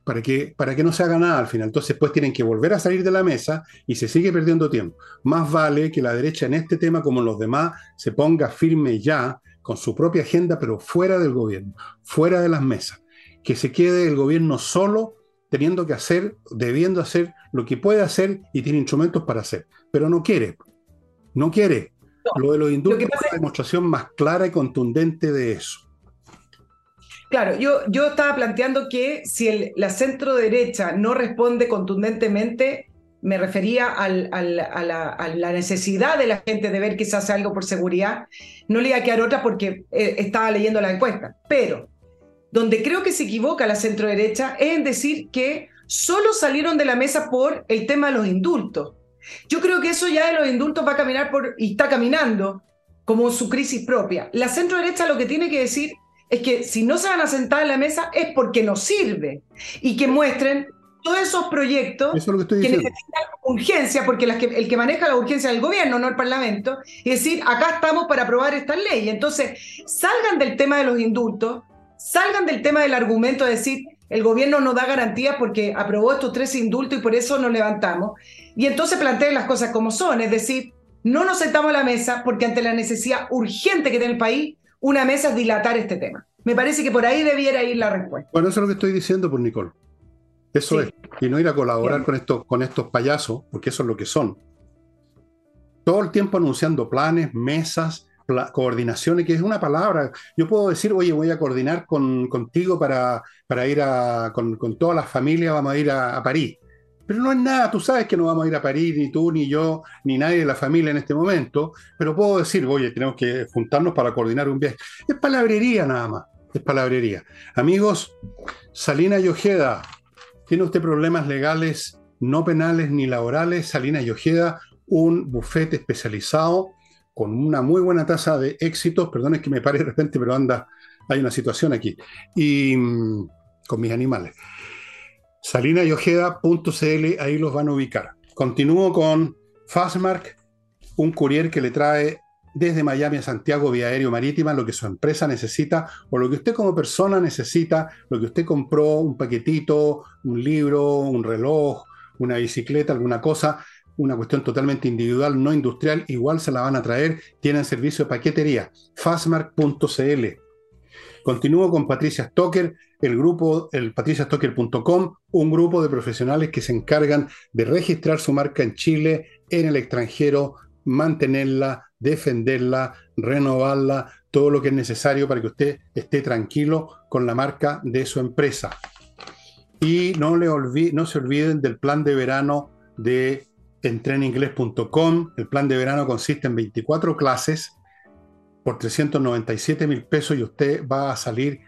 Para que, para que no se haga nada al final. Entonces, pues tienen que volver a salir de la mesa y se sigue perdiendo tiempo. Más vale que la derecha en este tema, como en los demás, se ponga firme ya con su propia agenda, pero fuera del gobierno, fuera de las mesas. Que se quede el gobierno solo teniendo que hacer, debiendo hacer lo que puede hacer y tiene instrumentos para hacer, pero no quiere, no quiere. lo de los indultos es la demostración más clara y contundente de eso. Claro, yo, yo estaba planteando que si la centro derecha no responde contundentemente, me refería a, la, necesidad de la gente de ver hace algo por seguridad, no le iba a quedar otra porque eh, estaba leyendo la encuesta. Pero donde creo que se equivoca la centro derecha es en decir que solo salieron de la mesa por el tema de los indultos. Yo creo que eso ya de los indultos va a caminar por, y está caminando como su crisis propia. La centro derecha lo que tiene que decir es que si no se van a sentar en la mesa es porque no sirve y que muestren todos esos proyectos que, necesitan urgencia, porque el que maneja la urgencia es el gobierno, no el Parlamento, y decir, acá estamos para aprobar esta ley. Entonces, salgan del tema de los indultos, salgan del tema del argumento de decir el gobierno no da garantías porque aprobó estos tres indultos y por eso nos levantamos. Y entonces planteen las cosas como son, es decir, no nos sentamos a la mesa porque ante la necesidad urgente que tiene el país, una mesa es dilatar este tema. Me parece que por ahí debiera ir la respuesta. Bueno, eso es lo que estoy diciendo, por Nicole. Eso es. Y no ir a colaborar con estos, con estos payasos, porque eso es lo que son. Todo el tiempo anunciando planes, mesas, coordinaciones, que es una palabra. Yo puedo decir, oye, voy a coordinar con, contigo para, para ir a, con, con, toda la familia, vamos a ir a, París. Pero no es nada, tú sabes que no vamos a ir a París, ni tú, ni yo, ni nadie de la familia en este momento, pero puedo decir, oye, tenemos que juntarnos para coordinar un viaje. Es palabrería nada más, es palabrería. Amigos, Salina Yojeda, ¿tiene usted problemas legales, no penales ni laborales? Salina Yojeda, un bufete especializado con una muy buena tasa de éxitos, perdón es que me pare de repente, pero anda, hay una situación aquí, y mm, con mis animales. Salinayojeda.cl, ahí los van a ubicar. Continúo con Fastmark, un courier que le trae desde Miami a Santiago vía aéreo marítima lo que su empresa necesita o lo que usted como persona necesita, lo que usted compró, un paquetito, un libro, un reloj, una bicicleta, alguna cosa, una cuestión totalmente individual, no industrial, igual se la van a traer, tienen servicio de paquetería, fastmark.cl. Continúo con Patricia Stoker, el grupo, el patriciastocker.com, un grupo de profesionales que se encargan de registrar su marca en Chile, en el extranjero, mantenerla, defenderla, renovarla, todo lo que es necesario para que usted esté tranquilo con la marca de su empresa. Y no, le no se olviden del plan de verano de entreninglés.com. El plan de verano consiste en 24 clases por 397 mil pesos y usted va a salir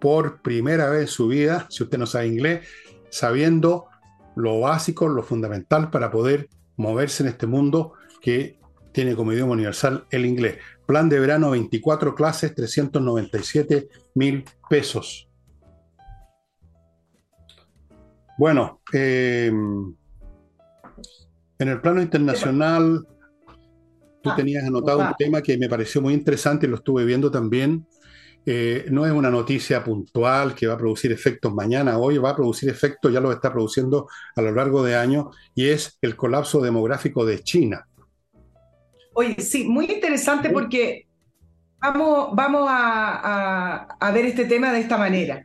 por primera vez en su vida, si usted no sabe inglés, sabiendo lo básico, lo fundamental para poder moverse en este mundo que tiene como idioma universal el inglés. Plan de verano, 24 clases, 397 mil pesos. Bueno, eh, en el plano internacional, tú ah, tenías anotado un tema que me pareció muy interesante y lo estuve viendo también. Eh, no es una noticia puntual que va a producir efectos mañana, hoy va a producir efectos, ya lo está produciendo a lo largo de años, y es el colapso demográfico de China. Oye, sí, muy interesante porque vamos, vamos a, a ver este tema de esta manera.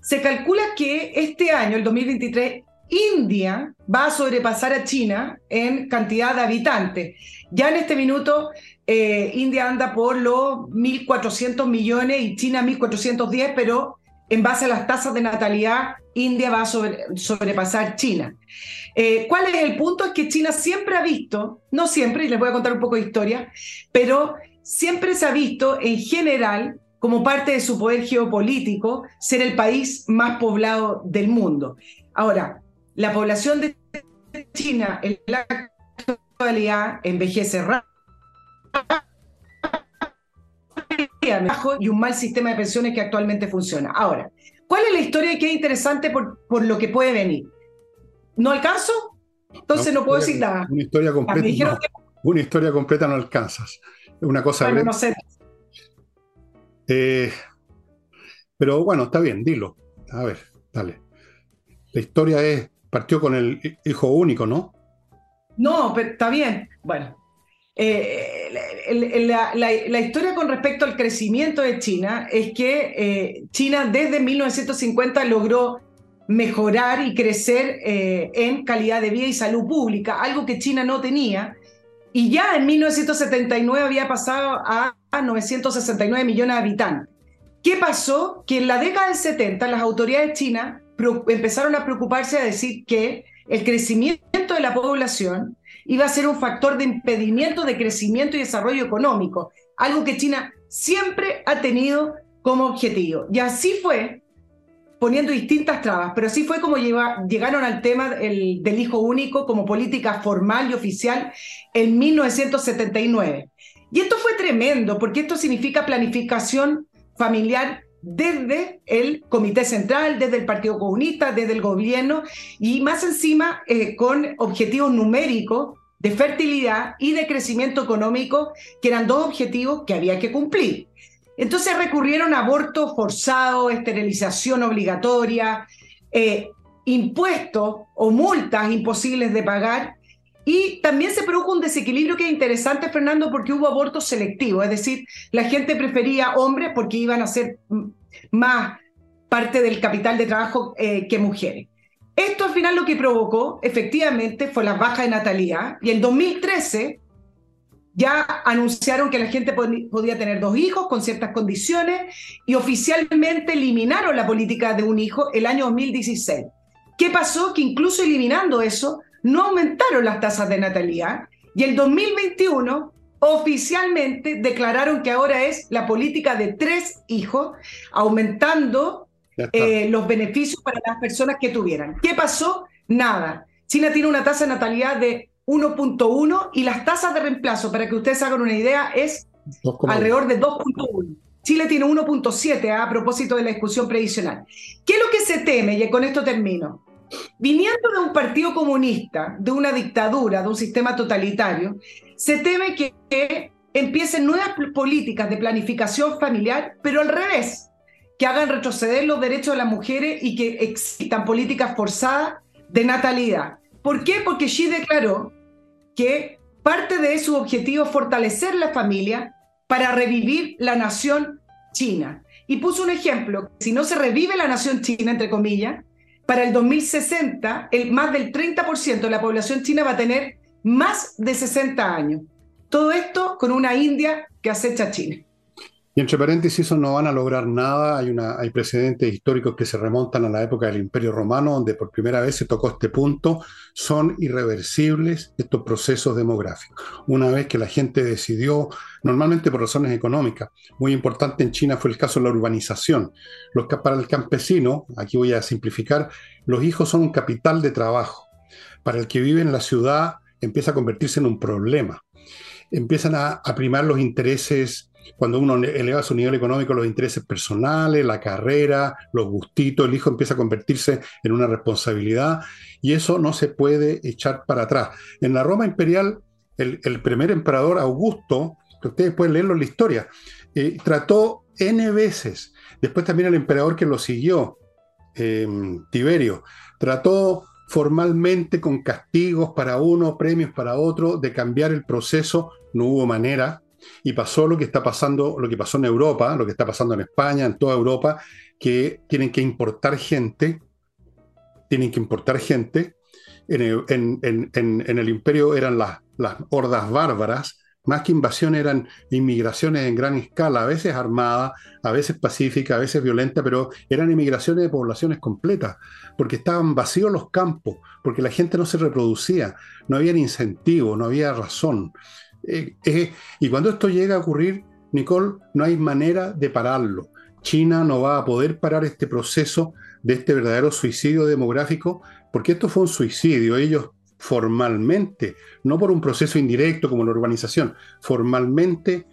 Se calcula que este año, el 2023, India va a sobrepasar a China en cantidad de habitantes. Ya en este minuto, eh, India anda por los 1.400 millones y China 1.410, pero en base a las tasas de natalidad, India va a sobrepasar China. Eh, ¿Cuál es el punto? Es que China siempre ha visto, no siempre, y les voy a contar un poco de historia, pero siempre se ha visto en general como parte de su poder geopolítico ser el país más poblado del mundo. Ahora, la población de China en la realidad envejece rápido y un mal sistema de pensiones que actualmente funciona. Ahora, ¿cuál es la historia que es interesante por, por lo que puede venir? ¿No alcanzo? Entonces no, puedo decir nada. Una historia completa. Una historia completa no alcanzas. Una cosa bueno, no sé. Eh, pero bueno, está bien, dilo. A ver, dale. La historia es, partió con el hijo único, ¿no? No, pero está bien. Bueno, eh, la, historia con respecto al crecimiento de China es que eh, China desde 1950 logró mejorar y crecer eh, en calidad de vida y salud pública, algo que China no tenía. Y ya en 1979 había pasado a, 969 millones de habitantes. ¿Qué pasó? Que en la década del 70 las autoridades chinas empezaron a preocuparse a decir que el crecimiento de la población iba a ser un factor de impedimento de crecimiento y desarrollo económico, algo que China siempre ha tenido como objetivo. Y así fue poniendo distintas trabas, pero así fue como llegaron al tema del hijo único como política formal y oficial en 1979. Y esto fue tremendo, porque esto significa planificación familiar desde el Comité Central, desde el Partido Comunista, desde el gobierno, y más encima eh, con objetivos numéricos de fertilidad y de crecimiento económico, que eran dos objetivos que había que cumplir. Entonces recurrieron a aborto forzado, esterilización obligatoria, eh, impuestos o multas imposibles de pagar. Y también se produjo un desequilibrio que es interesante, Fernando, porque hubo abortos selectivos, es decir, la gente prefería hombres porque iban a ser más parte del capital de trabajo eh, que mujeres. Esto al final lo que provocó efectivamente fue la baja de natalidad y en 2013 ya anunciaron que la gente podía tener dos hijos con ciertas condiciones y oficialmente eliminaron la política de un hijo el año 2016. ¿Qué pasó? Que incluso eliminando eso, no aumentaron las tasas de natalidad y el 2021 oficialmente declararon que ahora es la política de tres hijos, aumentando eh, los beneficios para las personas que tuvieran. ¿Qué pasó? Nada. China tiene una tasa de natalidad de 1.1 y las tasas de reemplazo, para que ustedes hagan una idea, es alrededor de 2.1. Chile tiene 1.7 a propósito de la discusión previsional. ¿Qué es lo que se teme? Y con esto termino. Viniendo de un partido comunista, de una dictadura, de un sistema totalitario, se teme que, empiecen nuevas políticas de planificación familiar, pero al revés, que hagan retroceder los derechos de las mujeres y que existan políticas forzadas de natalidad. ¿Por qué? Porque Xi declaró que parte de su objetivo es fortalecer la familia para revivir la nación china. Y puso un ejemplo, si no se revive la nación china, entre comillas, para el 2060, el, más del 30% de la población china va a tener más de 60 años. Todo esto con una India que acecha China. Y entre paréntesis, eso no van a lograr nada. Hay precedentes históricos que se remontan a la época del Imperio Romano, donde por primera vez se tocó este punto. Son irreversibles estos procesos demográficos. Una vez que la gente decidió, normalmente por razones económicas, muy importante en China fue el caso de la urbanización. Los, para el campesino, aquí voy a simplificar, los hijos son un capital de trabajo. Para el que vive en la ciudad, empieza a convertirse en un problema. Empiezan a, a primar los intereses cuando uno eleva su nivel económico, los intereses personales, la carrera, los gustitos, el hijo empieza a convertirse en una responsabilidad y eso no se puede echar para atrás. En la Roma imperial, el, primer emperador Augusto, que ustedes pueden leerlo en la historia, eh, trató N veces, después también el emperador que lo siguió, em, Tiberio, trató formalmente con castigos para uno, premios para otro, de cambiar el proceso, no hubo manera, y pasó lo que está pasando, lo que pasó en Europa, lo que está pasando en España, en toda Europa, que tienen que importar gente, tienen que importar gente. En el, imperio eran las, hordas bárbaras, más que invasión eran inmigraciones en gran escala, a veces armadas, a veces pacíficas, a veces violentas, pero eran inmigraciones de poblaciones completas, porque estaban vacíos los campos, porque la gente no se reproducía, no había incentivo, no había razón. Eh, eh, y cuando esto llega a ocurrir, Nicole, no hay manera de pararlo. China no va a poder parar este proceso de este verdadero suicidio demográfico, porque esto fue un suicidio. Ellos formalmente, no por un proceso indirecto como la urbanización, formalmente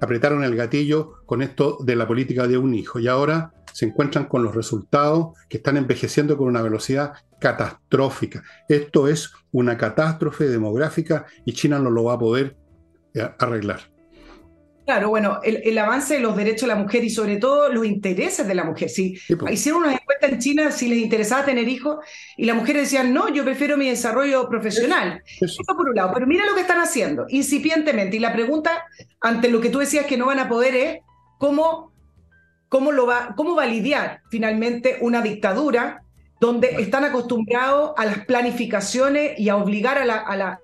apretaron el gatillo con esto de la política de un hijo y ahora se encuentran con los resultados que están envejeciendo con una velocidad catastrófica. Esto es una catástrofe demográfica y China no lo va a poder eh, arreglar. Claro, bueno, el, avance de los derechos de la mujer y sobre todo los intereses de la mujer. Si hicieron una encuesta en China si les interesaba tener hijos y las mujeres decían, no, yo prefiero mi desarrollo profesional. Eso. por un lado. Pero mira lo que están haciendo, incipientemente. Y la pregunta ante lo que tú decías que no van a poder es cómo, cómo, lo va, cómo va a lidiar finalmente una dictadura donde están acostumbrados a las planificaciones y a obligar a la, a la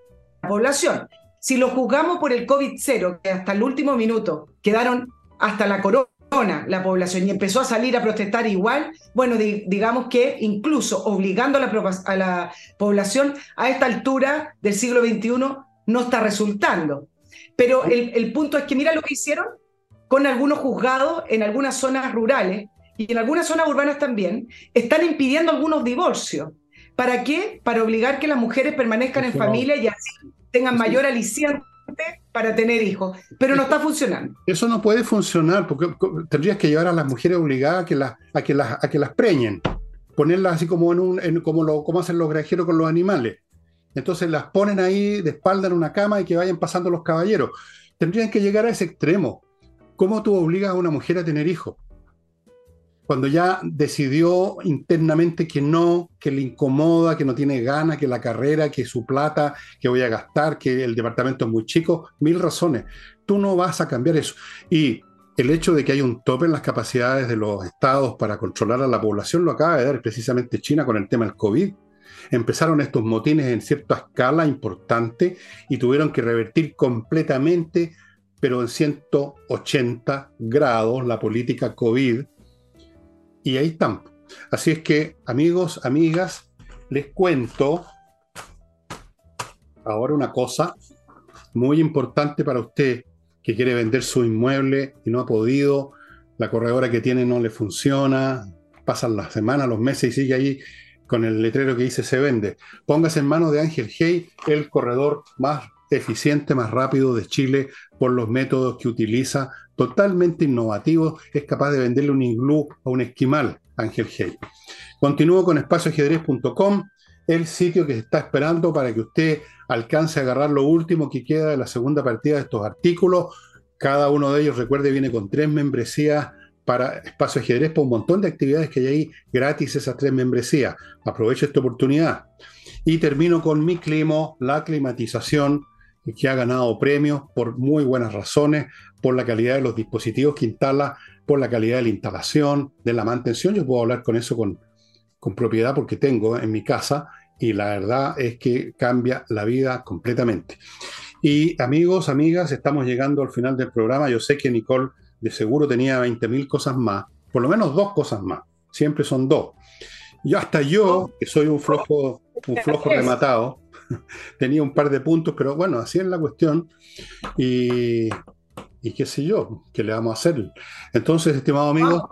población. Si lo juzgamos por el COVID-0, que hasta el último minuto quedaron hasta la corona la población y empezó a salir a protestar igual, bueno, digamos que incluso obligando a la, a la población a esta altura del siglo XXI no está resultando. Pero el, el punto es que mira lo que hicieron con algunos juzgados en algunas zonas rurales y en algunas zonas urbanas también, están impidiendo algunos divorcios. ¿Para qué? Para obligar que las mujeres permanezcan en familia y así tengan mayor aliciente para tener hijos, pero no está funcionando. Eso no puede funcionar porque tendrías que llevar a las mujeres obligadas a que las, a que las, a que las preñen, ponerlas así como, en un, como, lo, como hacen los granjeros con los animales. Entonces las ponen ahí de espalda en una cama y que vayan pasando los caballeros. Tendrían que llegar a ese extremo. ¿Cómo tú obligas a una mujer a tener hijos? cuando ya decidió internamente que no, que le incomoda, que no tiene ganas, que la carrera, que su plata, que voy a gastar, que el departamento es muy chico, mil razones. Tú no vas a cambiar eso. Y el hecho de que hay un tope en las capacidades de los estados para controlar a la población lo acaba de dar precisamente China con el tema del COVID. Empezaron estos motines en cierta escala importante y tuvieron que revertir completamente, pero en 180 grados, la política COVID y ahí están. Así es que, amigos, amigas, les cuento ahora una cosa muy importante para usted que quiere vender su inmueble y no ha podido, la corredora que tiene no le funciona, pasan las semanas, los meses y sigue ahí con el letrero que dice se vende. Póngase en manos de Ángel Hey, el corredor más eficiente, más rápido de Chile por los métodos que utiliza totalmente innovativo, es capaz de venderle un iglú a un esquimal, Ángel Hey. Continúo con espacioajedrez.com, el sitio que está esperando para que usted alcance a agarrar lo último que queda de la segunda partida de estos artículos. Cada uno de ellos, recuerde, viene con tres membresías para Espacio Ajedrez, por un montón de actividades que hay ahí gratis esas tres membresías. Aprovecho esta oportunidad. Y termino con mi clima, la climatización, que ha ganado premios por muy buenas razones, por la calidad de los dispositivos que instala, por la calidad de la instalación, de la mantención. Yo puedo hablar con eso con, con propiedad porque tengo en mi casa y la verdad es que cambia la vida completamente. Y amigos, amigas, estamos llegando al final del programa. Yo sé que Nicole de seguro tenía 20.000 cosas más, por lo menos dos cosas más. Siempre son dos. Y hasta yo, que soy un flojo, un flojo rematado, [laughs] tenía un par de puntos, pero bueno, así es la cuestión. Y, y qué sé yo, ¿qué le vamos a hacer? Entonces, estimado amigo,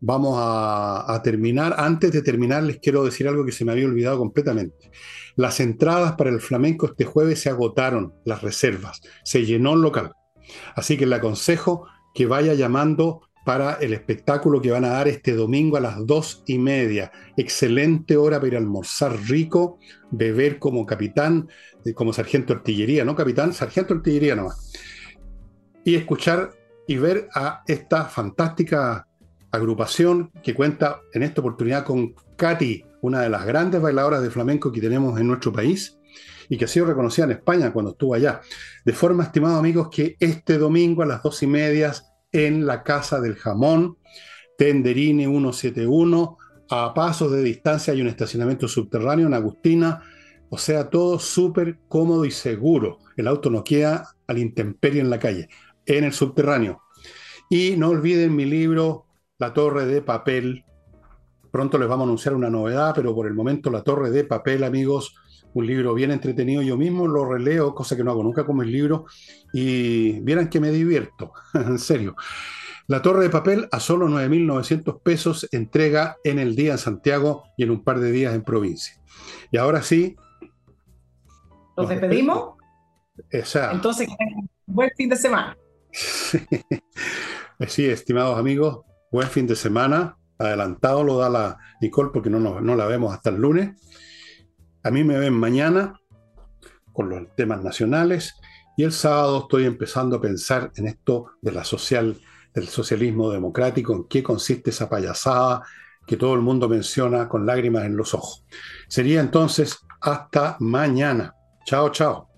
vamos a, a, terminar. Antes de terminar, les quiero decir algo que se me había olvidado completamente. Las entradas para el flamenco este jueves se agotaron, las reservas, se llenó el local. Así que le aconsejo que vaya llamando para el espectáculo que van a dar este domingo a las dos y media. Excelente hora para ir a almorzar rico, beber como capitán, eh, como sargento artillería, no capitán, sargento de artillería nomás. Y escuchar y ver a esta fantástica agrupación que cuenta en esta oportunidad con Katy, una de las grandes bailadoras de flamenco que tenemos en nuestro país y que ha sido reconocida en España cuando estuvo allá. De forma, estimados amigos, que este domingo a las dos y media en la Casa del Jamón, Tenderine 171, a pasos de distancia hay un estacionamiento subterráneo en Agustina, o sea, todo súper cómodo y seguro. El auto no queda al intemperio en la calle, en el subterráneo. Y no olviden mi libro, La Torre de Papel. Pronto les vamos a anunciar una novedad, pero por el momento La Torre de Papel, amigos, un libro bien entretenido. Yo mismo lo releo, cosa que no hago nunca como el libro, y vieran que me divierto, [laughs] en serio. La Torre de Papel a solo 9.900 pesos, entrega en el día en Santiago y en un par de días en provincia. Y ahora sí, ¿Nos despedimos? Esa. Entonces, buen fin de semana. [laughs] Sí, estimados amigos, buen fin de semana. Adelantado lo da la Nicole porque no, no la vemos hasta el lunes. A mí me ven mañana con los temas nacionales y el sábado estoy empezando a pensar en esto de la social, del socialismo democrático, en qué consiste esa payasada que todo el mundo menciona con lágrimas en los ojos. Sería entonces hasta mañana. Chao, chao.